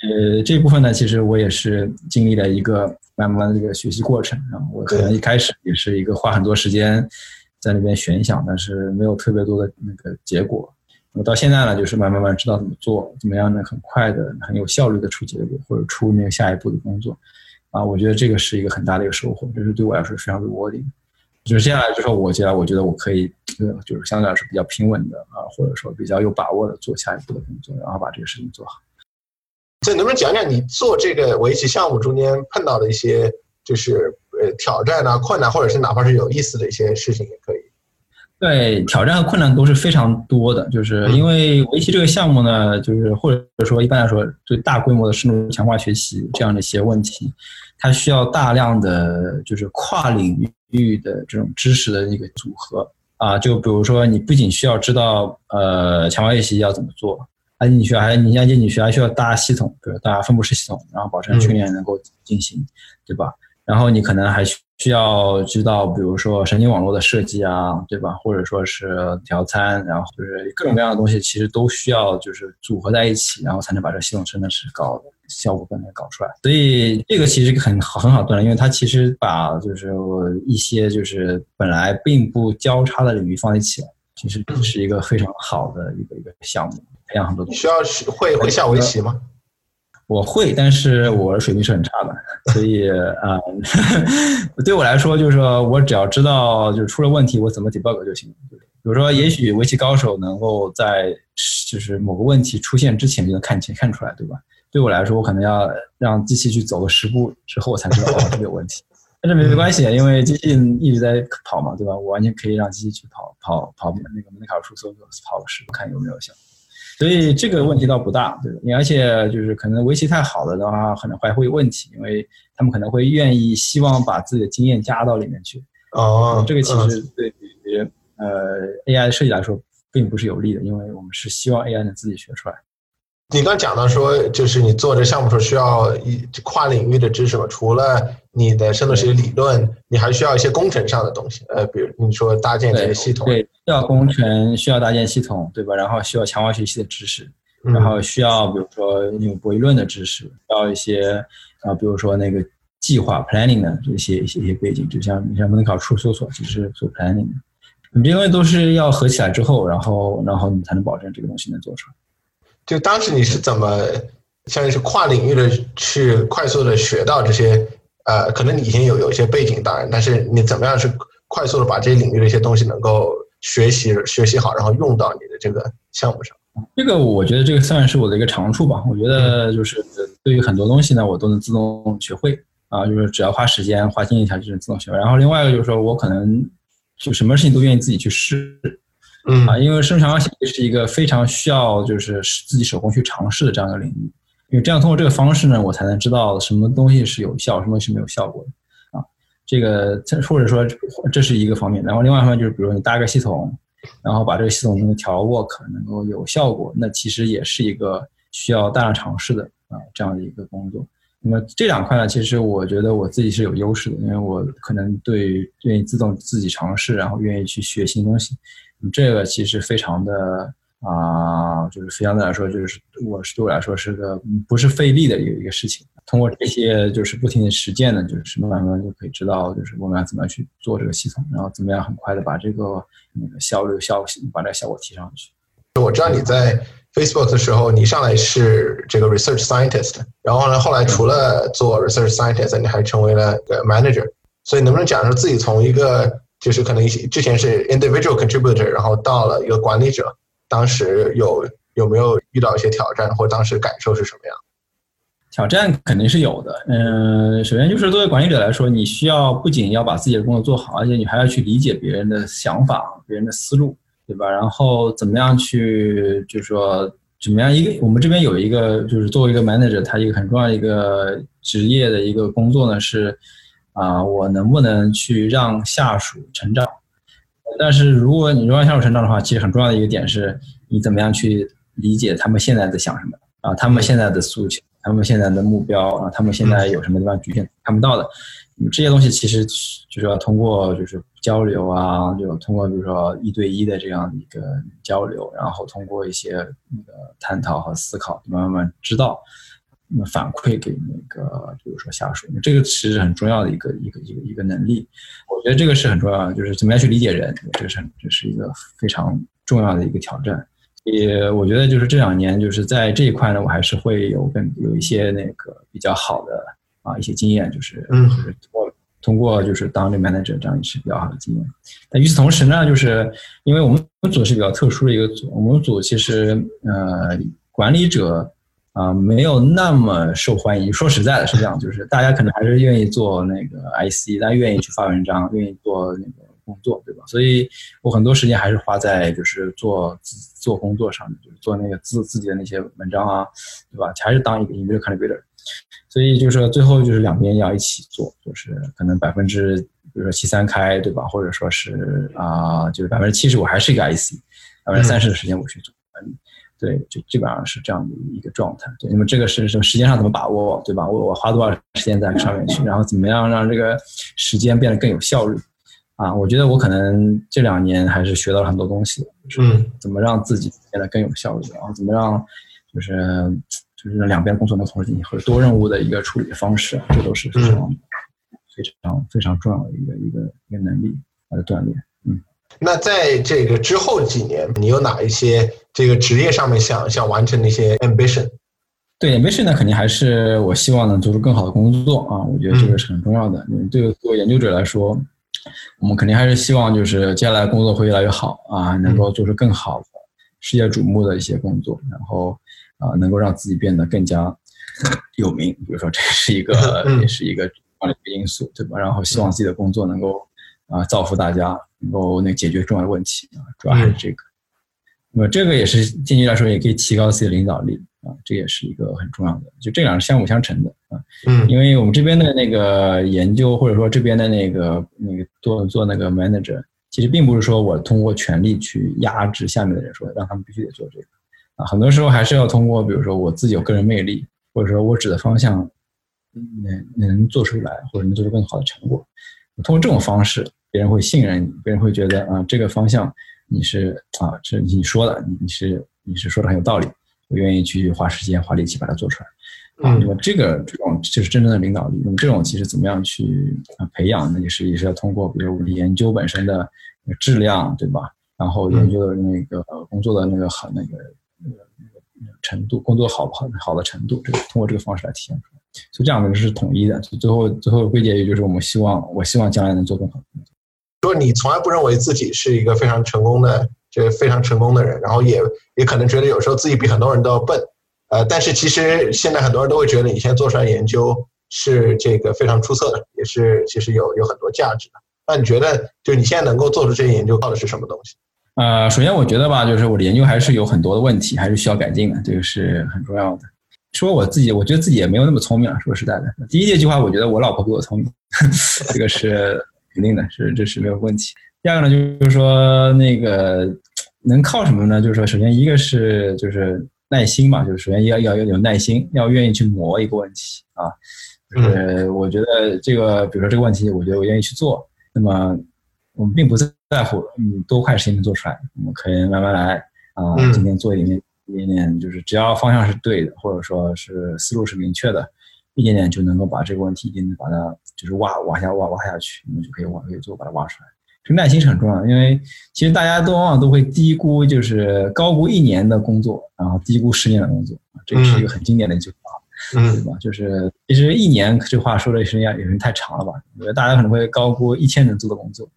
呃，这部分呢，其实我也是经历了一个慢慢的这个学习过程。然后我可能一开始也是一个花很多时间在那边悬想，但是没有特别多的那个结果。那么到现在呢，就是慢慢慢知道怎么做，怎么样呢，很快的、很有效率的出结果，或者出那个下一步的工作。啊，我觉得这个是一个很大的一个收获，这是对我来说非常 rewarding。就是接下来之后，我接下来我觉得我可以，呃，就是相对来说比较平稳的啊，或者说比较有把握的做下一步的工作，然后把这个事情做好。
这能不能讲讲你做这个围棋项目中间碰到的一些就是呃挑战啊、困难，或者是哪怕是有意思的一些事情也可以。
对，挑战和困难都是非常多的，就是因为围棋这个项目呢，就是或者说一般来说，对大规模的深度强化学习这样的一些问题，它需要大量的就是跨领域的这种知识的一个组合啊，就比如说你不仅需要知道呃强化学习要怎么做，而且你需要还你像经济学还需要搭系统，比如搭分布式系统，然后保证训练能够进行，对吧？然后你可能还需要知道，比如说神经网络的设计啊，对吧？或者说是调参，然后就是各种各样的东西，其实都需要就是组合在一起，然后才能把这个系统真的是搞效果更能搞出来。所以这个其实很好很好锻炼，因为它其实把就是一些就是本来并不交叉的领域放在一起了，其实是一个非常好的一个一个项目，培养很多东西。
需要是会会下围棋吗？
我会，但是我的水平是很差的，所以啊、呃 对我来说，就是说我只要知道就是出了问题，我怎么 debug 就行了。比如说，也许围棋高手能够在就是某个问题出现之前就能看清看出来，对吧？对我来说，我可能要让机器去走个十步之后，我才知道哦这个有问题。但是没没关系，因为机器一直在跑嘛，对吧？我完全可以让机器去跑跑跑那个门槛数搜索跑个十步看有没有效。所以这个问题倒不大，对吧？你而且就是可能围棋太好了的话，可能还会有问题，因为他们可能会愿意希望把自己的经验加到里面去。
哦，
这个其
嗯
实对于呃 AI 的设计来说并不是有利的，因为我们是希望 AI 能自己学出来。
你刚讲到说，就是你做这项目时候需要一跨领域的知识嘛？除了你的深度学习理论，你还需要一些工程上的东西。呃，比如你说搭建这些系统，
对，需要工程，需要搭建系统，对吧？然后需要强化学习的知识，
嗯
然后需要比如说有博弈论的知识，需要一些啊，比如说那个计划 planning 的这些一些一些背景，就像你像门考数搜索，其实做 planning 的，你这些东西都是要合起来之后，然后然后你才能保证这个东西能做出来。
就当时你是怎么，相当于是跨领域的去快速的学到这些，呃，可能你以前有有一些背景，当然，但是你怎么样是快速的把这些领域的一些东西能够学习学习好，然后用到你的这个项目上？
这个我觉得这个算是我的一个长处吧。我觉得就是对于很多东西呢，我都能自动学会啊，就是只要花时间、花精力，它就能自动学会。然后另外一个就是说我可能就什么事情都愿意自己去试
嗯
啊，因为生产学习是一个非常需要就是自己手工去尝试的这样一个领域。因为这样通过这个方式呢，我才能知道什么东西是有效，什么东西是没有效果的啊。这个或者说这是一个方面，然后另外一方面就是比如你搭个系统。然后把这个系统能够调 work 能够有效果，那其实也是一个需要大量尝试的啊这样的一个工作。那么这两块呢，其实我觉得我自己是有优势的，因为我可能对愿意自动自己尝试，然后愿意去学新东西，这个其实非常的啊，就是相对来说，就是我是对我来说是个不是费力的一个一个事情。通过这些就是不停的实践呢，就是慢慢就可以知道，就是我们要怎么样去做这个系统，然后怎么样很快的把这个那个效率效把这个效果提上去。
我知道你在 Facebook 的时候，你上来是这个 research scientist，然后呢，后来除了做 research scientist，你还成为了个 manager。所以能不能讲说自己从一个就是可能一些之前是 individual contributor，然后到了一个管理者，当时有有没有遇到一些挑战，或当时感受是什么样？
挑战肯定是有的，嗯，首先就是作为管理者来说，你需要不仅要把自己的工作做好，而且你还要去理解别人的想法、别人的思路，对吧？然后怎么样去，就是说怎么样一个，我们这边有一个，就是作为一个 manager，他一个很重要的一个职业的一个工作呢是，啊，我能不能去让下属成长？但是如果你让下属成长的话，其实很重要的一个点是你怎么样去理解他们现在在想什么啊，他们现在的诉求。他们现在的目标啊，他们现在有什么地方局限看不到的？这些东西其实就是要通过就是交流啊，就通过比如说一对一的这样一个交流，然后通过一些那个探讨和思考，慢慢知道，反馈给那个比如说下属，这个其实是很重要的一个一个一个一个能力。我觉得这个是很重要的，就是怎么样去理解人，这个是这是一个非常重要的一个挑战。也我觉得就是这两年就是在这一块呢，我还是会有更有一些那个比较好的啊一些经验，就是
嗯
就是通过通过就是当这 manager 这样一些比较好的经验。但与此同时呢，就是因为我们组是比较特殊的一个组，我们组其实呃管理者啊、没有那么受欢迎。说实在的，是这样，就是大家可能还是愿意做那个 IC，大家愿意去发文章，愿意做那个工作，对吧？所以我很多时间还是花在就是做自做工作上面，就是做那个自自己的那些文章啊，对吧？还是当一个 individual contributor。所以就是说最后就是两边要一起做，就是可能百分之比如说七三开，对吧？或者说是啊、就是百分之七十我还是一个 IC，百分之三十的时间我去做管理。对，就基本上是这样的一个状态。对，那么这个是什么时间上怎么把握，对吧？我我花多少时间在上面去，然后怎么样让这个时间变得更有效率？啊，我觉得我可能这两年还是学到了很多东西，就是
嗯
怎么让自己变得更有效率，然后怎么让就是就是让两边工作能同时进行，或者多任务的一个处理方式，啊这都是非常、非常非常重要的一个一个一个能力来锻炼。嗯。
那在这个之后几年，你有哪一些这个职业上面想想完成的一些 ambition？
对 ambition 呢，肯定还是我希望能做出更好的工作啊，我觉得这个是很重要的。嗯，对作为研究者来说，我们肯定还是希望就是接下来工作会越来越好啊，能够做出更好的世界瞩目的一些工作，然后啊，能够让自己变得更加有名。比如说，这是一个
嗯
也是一个重要的一个因素，对吧？然后希望自己的工作能够啊、造福大家，能够那个解决重要的问题啊，主要还是这个。那么这个也是间接来说，也可以提高自己的领导力啊，这也是一个很重要的，就这两个相辅相成的啊。
嗯
因为我们这边的那个研究，或者说这边的那个那个做做那个 manager，其实并不是说我通过权力去压制下面的人，说让他们必须得做这个啊，很多时候还是要通过，比如说我自己有个人魅力，或者说我指的方向能能做出来，或者能做出更好的成果。通过这种方式，别人会信任你，别人会觉得啊，这个方向你是啊，是你说的，你你是你是说的很有道理，我愿意去花时间花力气把它做出来。啊，
嗯
那么这个这种就是真正的领导力。那么这种其实怎么样去啊培养呢？也是也是要通过比如我们研究本身的质量，对吧？然后研究的那个呃工作的那个好那个那个那个程度，工作好不好好的程度，这个通过这个方式来体现出来。所以这样的是统一的。最后最后归结于就是我们希望我希望将来能做更好的。
说你从来不认为自己是一个非常成功的，这个非常成功的人，然后也也可能觉得有时候自己比很多人都要笨，呃，但是其实现在很多人都会觉得你现在做出来研究是这个非常出色的，也是其实有有很多价值的。那你觉得，就你现在能够做出这些研究，靠的是什么东西？
呃，首先我觉得吧，就是我的研究还是有很多的问题，还是需要改进的，这个是很重要的。说我自己，我觉得自己也没有那么聪明，说实在的。第一这句话，我觉得我老婆比我聪明，这个是肯定的，是这是没有问题。第二个呢，就是说那个能靠什么呢？就是说，首先一个是就是耐心嘛，就是首先要要要有耐心，要愿意去磨一个问题啊。就是我觉得这个，比如说这个问题，我觉得我愿意去做，那么我们并不在乎你多快时间能做出来，我们可以慢慢来啊、
嗯
今天做一点点，一点点，就是只要方向是对的，或者说是思路是明确的，一点点就能够把这个问题一点点把它就是挖挖下挖挖下去，你们就可以往可以做把它挖出来。这个耐心是很重要的，因为其实大家都往往都会低估，就是高估一年的工作，然后低估十年的工作，啊这个是一个很经典的一句话。对
嗯
吧？就是其实一年这话说的是有点太长了吧？我觉得大家可能会高估一天能做的工作，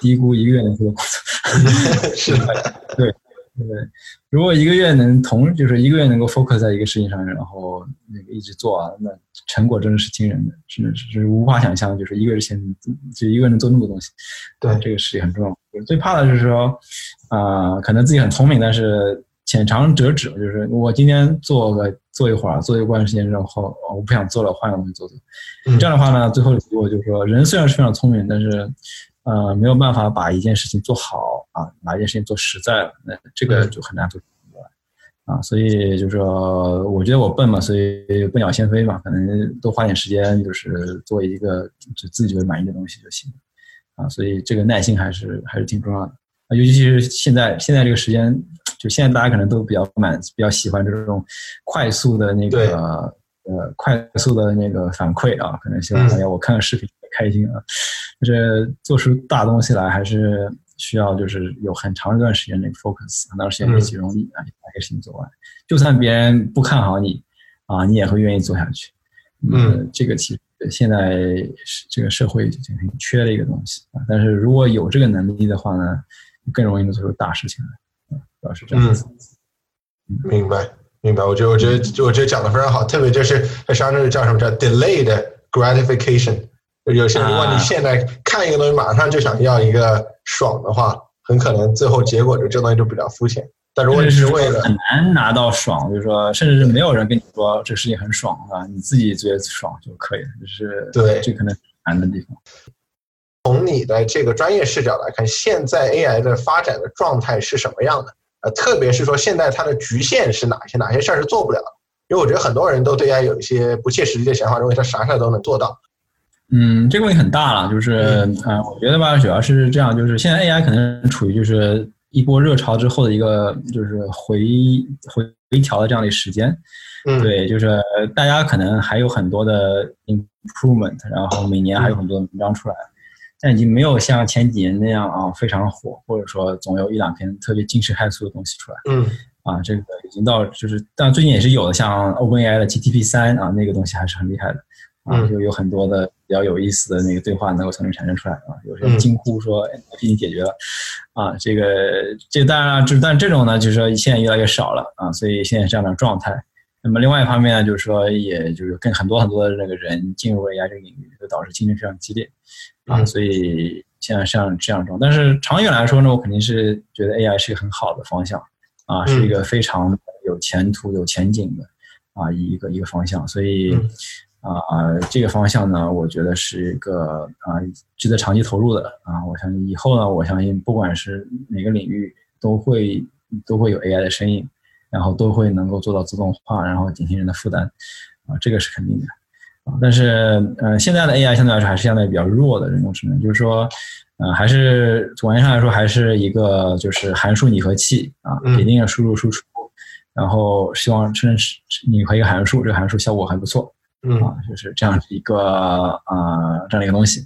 低估一个月能做的工作。
是的，
对，如果一个月能同就是一个月能够 focus 在一个事情上，然后那个一直做啊，那成果真的是惊人的，是是是无法想象，就是一个月之前就一个人能做那么多东西。
对
这个事情很重要。最怕的就是说，啊、可能自己很聪明，但是浅尝辄止，就是我今天做个做一会儿，做一段时间之后，哦我不想做了，换个东西做做。
嗯
这样的话呢，最后的结果就是说，人虽然是非常聪明，但是呃没有办法把一件事情做好啊，把一件事情做实在了，那这个就很难做出来。啊，所以就是说，我觉得我笨嘛，所以笨鸟先飞嘛，可能多花点时间，就是做一个就自己觉得满意的东西就行。啊，所以这个耐心还是还是挺重要的啊，尤其是现在现在这个时间，就现在大家可能都比较满比较喜欢这种快速的那个呃快速的那个反馈啊，可能希望大家我看看视频开心啊，就是做出大东西来还是需要就是有很长一段时间的 focus，很长时间的集中力啊，把这个事情做完。就算别人不看好你啊，你也会愿意做下去。
嗯，
这个其实现在这个社会就很缺的一个东西啊。但是如果有这个能力的话呢，更容易能做出大事情来啊，主要是这样子。
明白明白。我觉得我觉得我觉得讲的非常好，特别就是它上就是叫什么叫 delayed gratification。有些人，如果你现在看一个东西，马上就想要一个爽的话，很可能最后结果就这东西就比较肤浅。但如果你是为了
很难拿到爽，就是说，甚至是没有人跟你说这个事情很爽啊，你自己觉得爽就可以了，就是
对
这可能难的地方。
从你的这个专业视角来看，现在 AI 的发展的状态是什么样的？呃，特别是说现在它的局限是哪些？哪些事儿是做不了的？因为我觉得很多人都对 AI 有一些不切实际的想法，认为它啥事儿都能做到。
嗯，这个问题很大了，就是嗯、呃我觉得吧，主要是这样，就是现在 AI 可能处于就是一波热潮之后的一个就是回回回调的这样的一个时间。
嗯，
对，就是大家可能还有很多的 improvement，然后每年还有很多的文章出来，但已经没有像前几年那样啊非常火，或者说总有一两篇特别惊世骇俗的东西出来。
嗯
啊，这个已经到就是，但最近也是有的，像 OpenAI 的 GTP 三啊，那个东西还是很厉害的啊，
嗯。
就有很多的比较有意思的那个对话能够从中产生出来啊，有
些
人惊呼说哎已经解决了。啊，这个这当然了，就但这种呢，就是说现在越来越少了啊，所以现在这样的状态。那么另外一方面呢，就是说，也就是跟很多很多的那个人进入 AI 这个领域，就导致竞争非常激烈啊。
嗯。
所以像像这样一种，但是长远来说呢，我肯定是觉得 AI 是一个很好的方向啊，
嗯
是一个非常有前途、有前景的啊一个一个方向。所以
嗯
啊，这个方向呢，我觉得是一个啊值得长期投入的啊。我相信以后呢，我相信不管是哪个领域，都会都会有 AI 的身影。然后都会能够做到自动化，然后减轻人的负担，啊，这个是肯定的，啊，但是呃，现在的 AI 相对来说还是相对比较弱的人工智能，就是说，呃，还是总而言之来说还是一个就是函数拟合器啊，
嗯
给定的输入输出，然后希望生成拟合一个函数，这个函数效果还不错
嗯。
啊，就是这样一个啊、这样的一个东西，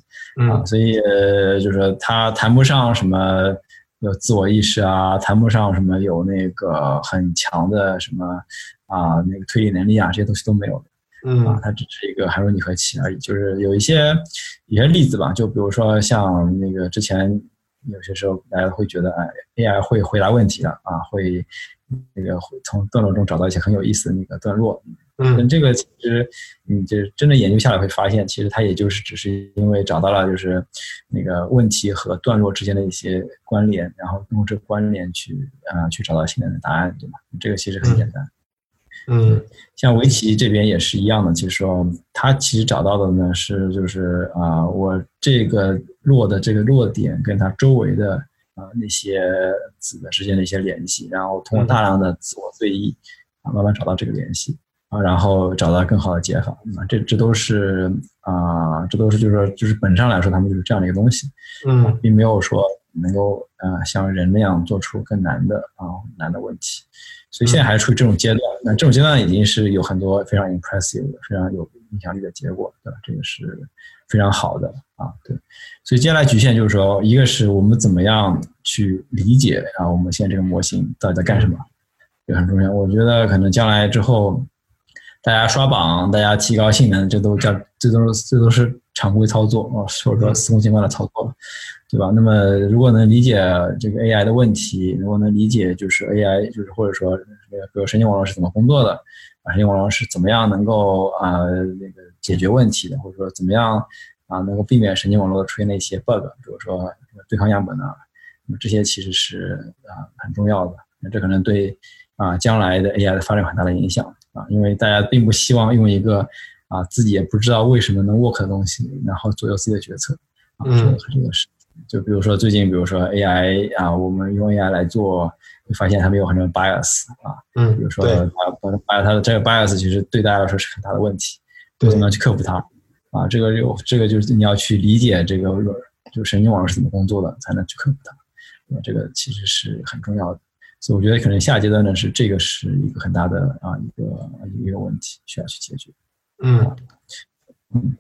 啊，
嗯
所以呃就是说它谈不上什么有自我意识啊，谈不上什么有那个很强的什么啊那个推理能力啊，这些东西都没有啊，
嗯。
它只是一个函数拟合器而已。就是有一些有些例子吧，就比如说像那个之前有些时候大家会觉得哎 AI 会回答问题的啊，会那个会从段落中找到一些很有意思的那个段落，但
嗯
这个其实，你就是真的研究下来会发现，其实它也就是只是因为找到了就是那个问题和段落之间的一些关联，然后通过这个关联去啊、去找到现在的答案，对吧？这个其实很简单。
嗯
像围棋这边也是一样的，就是说它其实找到的呢是就是啊、我这个落的这个落点跟它周围的啊、那些子的之间的一些联系，然后通过大量的自我对弈啊，慢慢找到这个联系啊，然后找到更好的解法啊，这这都是啊、这都是就是说就是本质上来说，他们就是这样的一个东西。
嗯
并没有说能够啊像人那样做出更难的啊、难的问题，所以现在还是处于这种阶段。那这种阶段已经是有很多非常 impressive 的、非常有影响力的结果，对吧？这个是非常好的啊，对。所以接下来局限就是说，一个是我们怎么样去理解啊，我们现在这个模型到底在干什么，这个很重要。我觉得可能将来之后。大家刷榜，大家提高性能，这都叫这都是这都是常规操作啊，或者说司空见惯的操作，对吧？那么如果能理解这个 AI 的问题，如果能理解就是 AI 就是或者说这个比如神经网络是怎么工作的，啊，神经网络是怎么样能够啊、那个解决问题的，或者说怎么样啊能够避免神经网络出现的一些 bug，比如说对抗样本啊，那么这些其实是啊很重要的，那这可能对啊将来的 AI 的发展有很大的影响啊，因为大家并不希望用一个啊自己也不知道为什么能 work 的东西，然后左右自己的决策啊，这个这个是。就比如说最近，比如说 AI 啊，我们用 AI 来做，会发现他们有很多 bias 啊，
嗯，
比如说
对
把把它的这个 bias 其实对大家来说是很大的问题，
对
怎么样去克服它啊？这个有这个就是你要去理解这个就神经网络是怎么工作的，才能去克服它？这个其实是很重要的。所以我觉得可能下阶段呢是这个是一个很大的啊一个一个问题需要去解决。
嗯嗯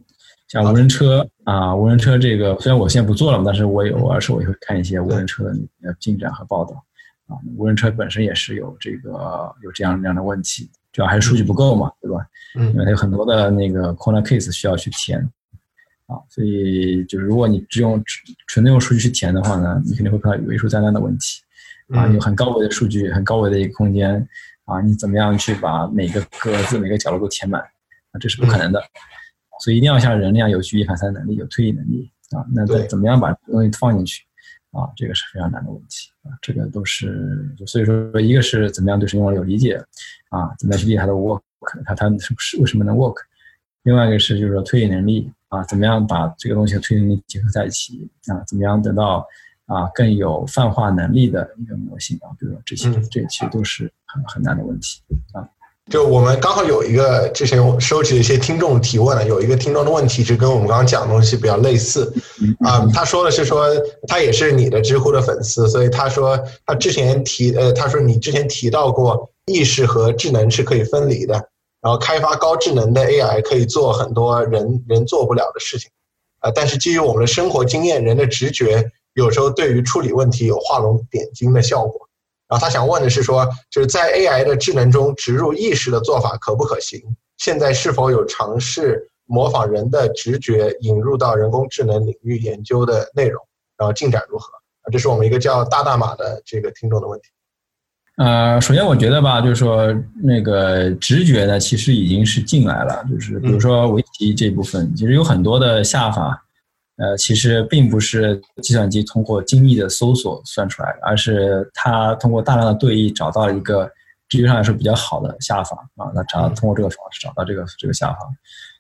像无人车啊，无人车这个虽然我现在不做了，但是我有偶尔是我也会看一些无人车的进展和报道啊。无人车本身也是有这个有这样那样的问题，主要还是数据不够嘛，对吧？嗯因为
嗯
它有很多的那个 corner case 需要去填啊，所以就是如果你只用纯纯的用数据去填的话呢，你肯定会碰到有艺术灾难的问题啊，
嗯
有很高维的数据，很高维的一个空间啊，你怎么样去把每个格子、每个角落都填满啊，这是不可能的。所以一定要像人那样有举一反三能力，有推理能力啊。那
对
怎怎么样把东西放进去啊？这个是非常难的问题啊。这个都是就所以说，一个是怎么样对神经网络有理解啊，怎么样去理解它的 work，它它是不是为什么能 work？另外一个是就是说推理能力啊，怎么样把这个东西和推理能力结合在一起啊？怎么样得到啊更有泛化能力的一个模型啊？比如说这些
嗯
这其实都是很很难的问题啊。
就我们刚好有一个之前我收集了一些听众提问了，有一个听众的问题是跟我们刚刚讲的东西比较类似啊、他说的是说他也是你的知乎的粉丝，所以他说他之前提呃，他说你之前提到过意识和智能是可以分离的，然后开发高智能的 AI 可以做很多人人做不了的事情，啊、但是基于我们的生活经验，人的直觉有时候对于处理问题有画龙点睛的效果。然后他想问的是说，就是在 AI 的智能中植入意识的做法可不可行？现在是否有尝试模仿人的直觉引入到人工智能领域研究的内容？然后进展如何？啊，这是我们一个叫大大马的这个听众的问题。
呃，首先我觉得吧，就是说那个直觉呢，其实已经是进来了。就是比如说围棋这部分，其实有很多的下法，呃，其实并不是计算机通过精密的搜索算出来的，而是它通过大量的对弈找到了一个直觉上来说比较好的下法啊，那找通过这个方式找到这个这个下法。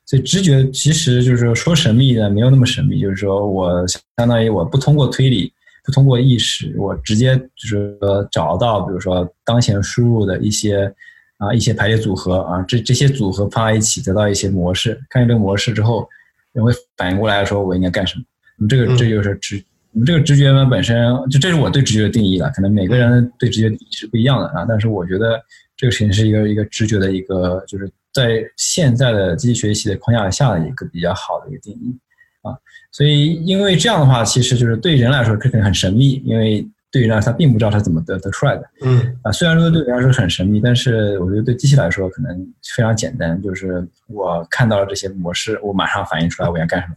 所以直觉其实就是说神秘的没有那么神秘，就是说我相当于我不通过推理。不通过意识，我直接就是说找到，比如说当前输入的一些啊一些排列组合啊，这这些组合放在一起得到一些模式，看见这个模式之后，人会反应过来说我应该干什么。那么这个这就是直，那么这个直觉呢本身就这是我对直觉的定义了，可能每个人对直觉定义是不一样的啊，但是我觉得这个事情是一个一个直觉的一个，就是在现在的机器学习的框架下的一个比较好的一个定义。啊，所以因为这样的话，其实就是对人来说可能很神秘，因为对人来说他并不知道他怎么得得出来的。
嗯
啊，虽然说对人来说很神秘，但是我觉得对机器来说可能非常简单，就是我看到了这些模式，我马上反应出来我要干什么。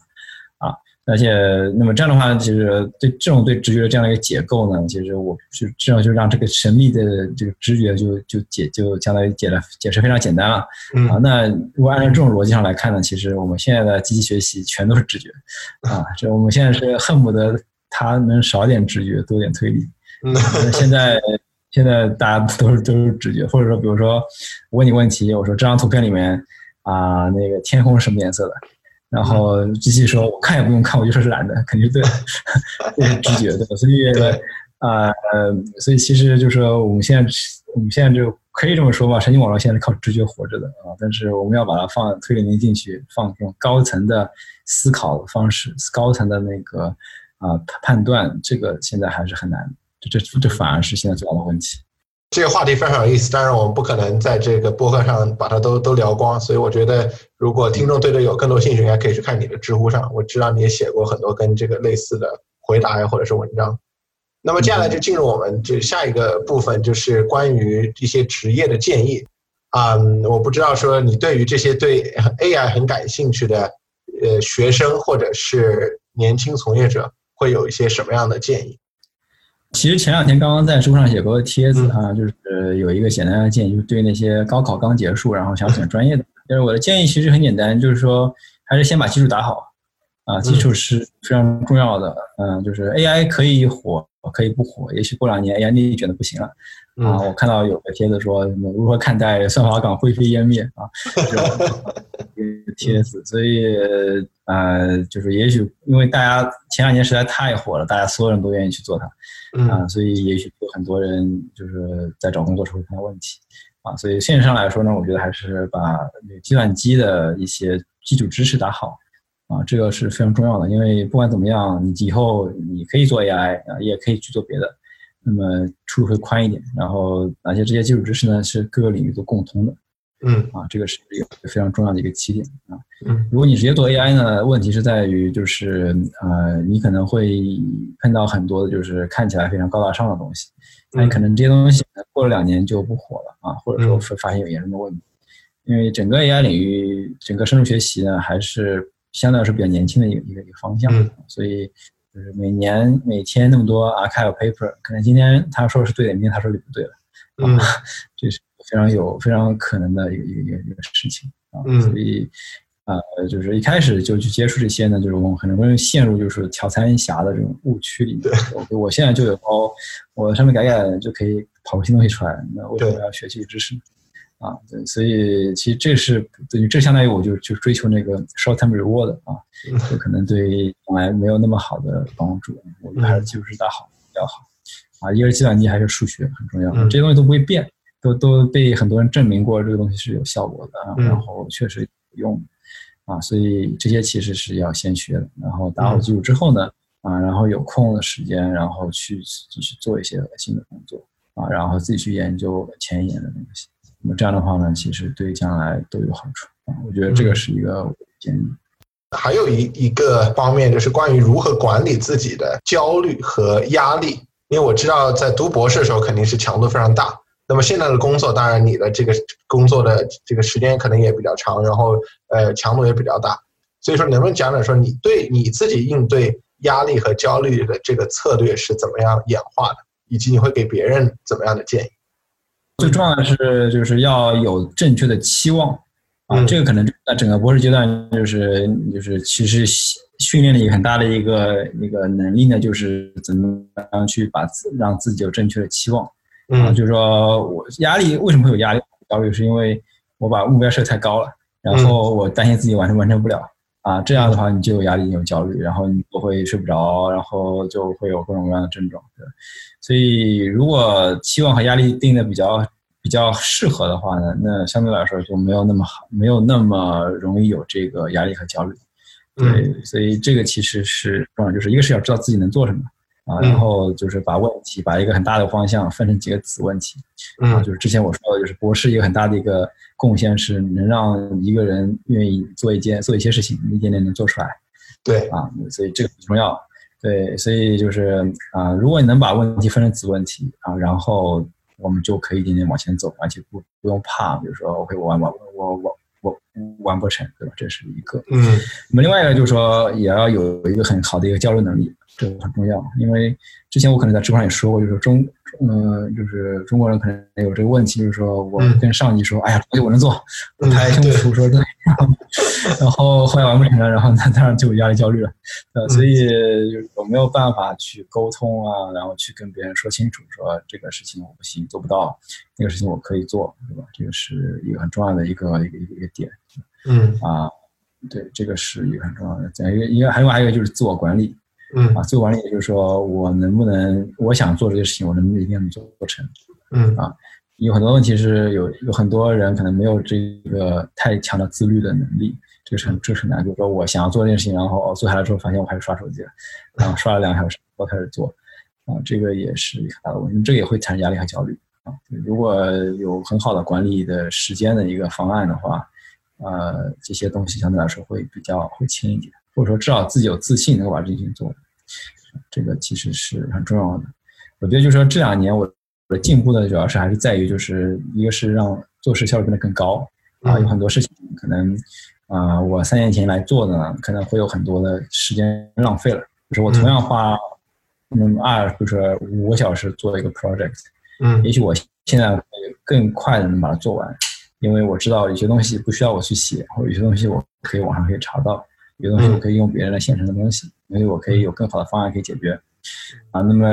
啊而且，那么这样的话，其实对这种对直觉的这样的一个解构呢，其实我就这样就让这个神秘的这个直觉就就解就相当于解了解释非常简单了啊。
嗯
那如果按照这种逻辑上来看呢，其实我们现在的机器学习全都是直觉啊，这我们现在是恨不得它能少点直觉，多点推理。现在现在大家都是都是直觉，或者说比如说我问你问题，我说这张图片里面啊、那个天空是什么颜色的？然后机器说：“我看也不用看，我就说是蓝的，肯定是对的，这是直觉对吧？所以
对
啊呃，所以其实就是说我们现在我们现在就可以这么说吧，神经网络现在是靠直觉活着的啊，但是我们要把它放推理能力进去，放这种高层的思考的方式，高层的那个啊、判断，这个现在还是很难，这这这反而是现在最大的问题。
这个话题非常有意思，当然我们不可能在这个播客上把它都都聊光，所以我觉得如果听众对这有更多兴趣，应该可以去看你的知乎上，我知道你也写过很多跟这个类似的回答呀，或者是文章。那么接下来就进入我们这下一个部分，就是关于一些职业的建议。啊、我不知道说你对于这些对 AI 很感兴趣的呃学生或者是年轻从业者，会有一些什么样的建议？
其实前两天刚刚在书上写过个帖子
嗯
啊，就是有一个简单的建议，就是对那些高考刚结束，然后想选专业的，就是我的建议其实很简单，就是说还是先把基础打好啊，基础是非常重要的。嗯，就是 AI 可以火，可以不火，也许过两年 AI 内卷的不行了。啊，
嗯。
我看到有个帖子说什么如何看待算法岗灰飞烟灭啊，这种帖子，所以呃，就是也许因为大家前两年实在太火了，大家所有人都愿意去做它啊，
嗯
所以也许有很多人就是在找工作时候会碰到问题啊，所以现实上来说呢，我觉得还是把那个计算机的一些基础知识打好。啊，这个是非常重要的，因为不管怎么样，你以后你可以做 AI 啊，也可以去做别的，那么出路会宽一点。然后，哪些这些基础知识呢是各个领域都共通的
嗯
啊，这个是一个非常重要的一个起点啊。
嗯
如果你直接做 AI 呢，问题是在于就是呃，你可能会碰到很多的就是看起来非常高大上的东西，那
嗯
可能这些东西过了两年就不火了啊，或者说
嗯
会发现有严重的问题。因为整个 AI 领域，整个深度学习呢，还是相对来说比较年轻的一个一个一个方向，
嗯
所以就是每年每天那么多 archive paper，可能今天他说是对的，明天他说就不对了，
嗯
这是非常有非常可能的一个一个一个一个事情啊，
嗯
所以呃，就是一开始就去接触这些呢，就是我们可能会陷入就是调参狭的这种误区里面。我我现在就有包，我上面改改就可以跑出新东西出来，那为什么要学基础知识呢？啊，对，所以其实这是等于这相当于我就就追求那个 short term reward 啊，
嗯
就可能对将来没有那么好的帮助。我觉得还是基础知识打好比较好啊，一个是计算机，还是数学很重要，
嗯
这些东西都不会变，都都被很多人证明过这个东西是有效果的然后确实有用啊，所以这些其实是要先学的，然后打好
嗯
基础之后呢，啊，然后有空的时间，然后去继续做一些核心的工作啊，然后自己去研究前沿的东西。那么这样的话呢，其实对将来都有好处啊。我觉得这个是一个建议。
还有一一个方面就是关于如何管理自己的焦虑和压力，因为我知道在读博士的时候肯定是强度非常大。那么现在的工作，当然你的这个工作的这个时间可能也比较长，然后呃强度也比较大。所以说，能不能讲讲说你对你自己应对压力和焦虑的这个策略是怎么样演化的，以及你会给别人怎么样的建议？
最重要的是就是要有正确的期望啊，
嗯
这个可能在整个博士阶段就是就是其实训练了一个很大的一个一个能力呢，就是怎么样去把自让自己有正确的期望。啊，
嗯
就是说我压力为什么会有压力？焦虑是因为我把目标设太高了，然
嗯
后我担心自己完成完成不了啊，这样的话你就有压力，有焦虑，然后你就会睡不着，然后就会有各种各样的症状。对，所以如果期望和压力定的比较比较适合的话呢，那相对来说就没有那么好，没有那么容易有这个压力和焦虑。
嗯
对，所以这个其实是重要，就是一个是要知道自己能做什么啊，
嗯
然后就是把问题把一个很大的方向分成几个子问题啊，
嗯
就是之前我说的，就是博士一个很大的一个贡献是能让一个人愿意做一件做一些事情，一点点能做出来
对，
啊，所以这个很重要。对，所以就是啊，如果你能把问题分成子问题啊，然后我们就可以一点点往前走，而且不不用怕，比如说 OK，我完完我我我完不成，对吧？这是一个。
嗯
那么另外一个就是说，也要有一个很好的一个交流能力，这个很重要。因为之前我可能在知乎上也说过，就是中，呃，就是中国人可能有这个问题，就是说我
嗯
跟上级说，哎呀，这个我能做，我
嗯
拍胸脯说对，然 后然后后来完不成了，然后那当然就有压力焦虑了，呃，所以就是我没有办法去沟通啊，然后去跟别人说清楚，说这个事情我不行，做不到，那个事情我可以做，对吧？这个是一个很重要的一个一个一个一个点。
嗯
啊，对，这个是一个很重要的。再一个，一个还有还有一个就是自我管理
嗯
啊，自我管理也就是说我能不能，我想做这个事情，我能不能一定能做成？
嗯
啊有很多问题是有有很多人可能没有这个太强的自律的能力，这个是很这是很难。比如说我想要做这件事情，然后哦做下来之后发现我开始刷手机了，然后刷了两个小时我开始做，啊，这个也是一个很大的问题，这个也会产生压力和焦虑啊。如果有很好的管理的时间的一个方案的话，呃，这些东西相对来说会比较会轻一点，或者说至少自己有自信能够把这件事情做完，这个其实是很重要的。我觉得就是说这两年我我的进步的主要是还是在于就是一个是让做事效率变得更高啊，
嗯
有很多事情可能啊、我三年前来做的呢，可能会有很多的时间浪费了，就是我同样花嗯。二比如说五个小时做一个 project，
嗯。
也许我现在会更快的能把它做完，因为我知道有些东西不需要我去写，或者有些东西我可以网上可以查到，有些东西我可以用别人的现成的东西，所以我可以有更好的方案可以解决。啊，那么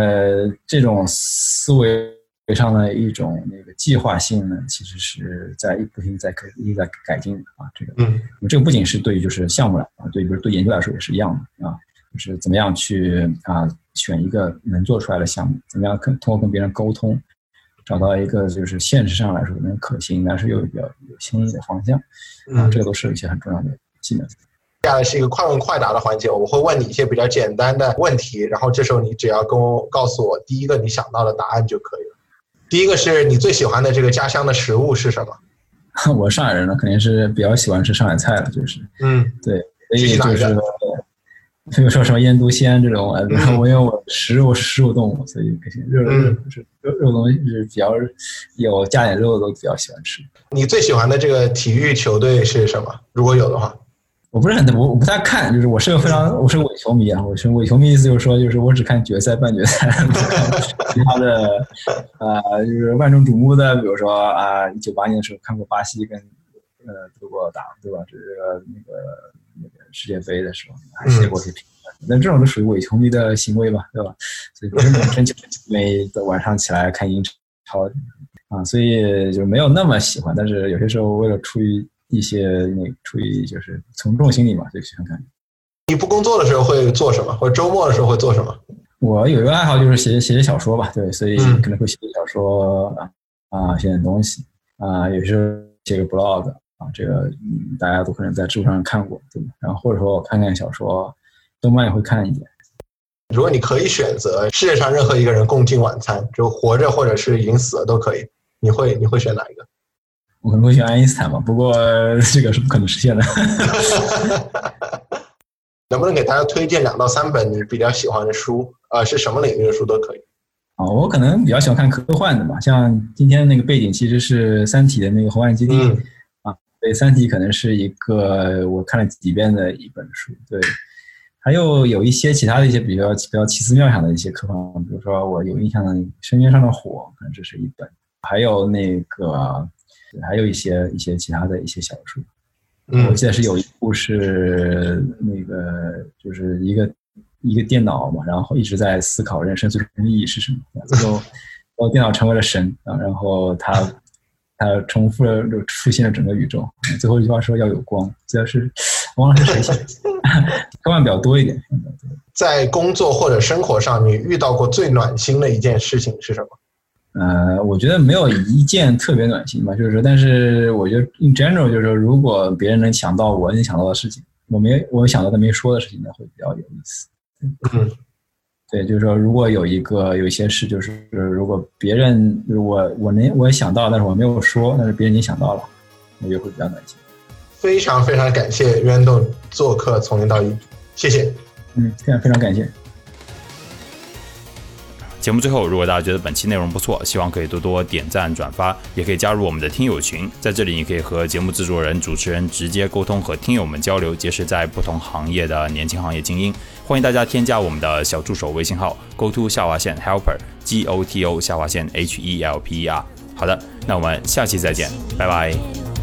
这种思维上的一种那个计划性呢，其实是在一不停在可一直在改进的啊。这个，
嗯
这个不仅是对于就是项目来啊，对，比如对研究来说也是一样的啊，就是怎么样去啊选一个能做出来的项目，怎么样跟通过跟别人沟通，找到一个就是现实上来说能可行，但是又比较有新意的方向啊，
嗯
这个都是一些很重要的技能。
接下来是一个快问快答的环节，我会问你一些比较简单的问题，然后这时候你只要跟我告诉我第一个你想到的答案就可以了。第一个是你最喜欢的这个家乡的食物是什么？
我上海人呢，肯定是比较喜欢吃上海菜了，就是。
嗯
对，所以就是比如说什么腌笃鲜这种，我因为我食肉食肉动物，所以肉肉
嗯
是肉肉东西是比较有加点肉的都比较喜欢吃。
你最喜欢的这个体育球队是什么？如果有的话，
我不是很我我不太看，就是我是个非常我是个伪球迷啊，我是伪球迷意思就是说就是我只看决赛、半决赛，其他的呃就是万众瞩目的，比如说啊，一九八年的时候看过巴西跟呃德国打，对吧？这个那个那个世界杯的时候还写过一些评论，那这种都属于伪球迷的行为吧，对吧？所以不是真球迷的晚上起来看英超啊，所以就没有那么喜欢，但是有些时候为了出于一些那个出于就是从众心理嘛，就喜欢看。
你不工作的时候会做什么？或者周末的时候会做什么？
我有一个爱好就是写写写小说吧，对，所以
嗯
可能会写小说啊啊，写点东西啊，有时候写个 blog 啊，这个嗯大家都可能在知乎上看过，对吧？然后或者说我看看小说，动漫也会看一点。
如果你可以选择世界上任何一个人共进晚餐，就活着或者是已经死了都可以，你会你会选哪一个？
我可能会选爱因斯坦吧，不过这个是不可能实现的。
能不能给大家推荐两到三本你比较喜欢的书？呃，是什么领域的书都可以。
啊，我可能比较喜欢看科幻的吧，像今天那个背景其实是《三体》的那个红岸基地、
嗯
啊，所以《三体》可能是一个我看了几遍的一本书。对，还有有一些其他的一些比较比较奇思妙想的一些科幻，比如说我有印象的《深渊上的火》，可能这是一本还有那个还有一些一些其他的一些小说。我
嗯
记得是有一部是那个就是一个一个电脑嘛，然后一直在思考人生最终的意义是什么，最后然后电脑成为了神啊，然后他他重复了就出现了整个宇宙，最后一句话说要有光，记得是忘了是谁写的，科幻比较多一点。
在工作或者生活上，你遇到过最暖心的一件事情是什么？
呃，我觉得没有一件特别暖心吧，就是说，但是我觉得 in general 就是说，如果别人能想到我能想到的事情，我没我想到的没说的事情，呢会比较有意思。
嗯
对，就是说，如果有一个有一些事，就是如果别人如果我我能我也想到，但是我没有说，但是别人已经想到了，我觉得会比较暖心。
非常非常感谢渊洞做客从零到一，谢谢。
嗯，非常非常感谢。
节目最后，如果大家觉得本期内容不错，希望可以多多点赞转发，也可以加入我们的听友群，在这里你可以和节目制作人、主持人直接沟通，和听友们交流，结识在不同行业的年轻行业精英。欢迎大家添加我们的小助手微信号 go to 下划线 helper g o t o 下划线 h e l p e r。好的，那我们下期再见，拜拜。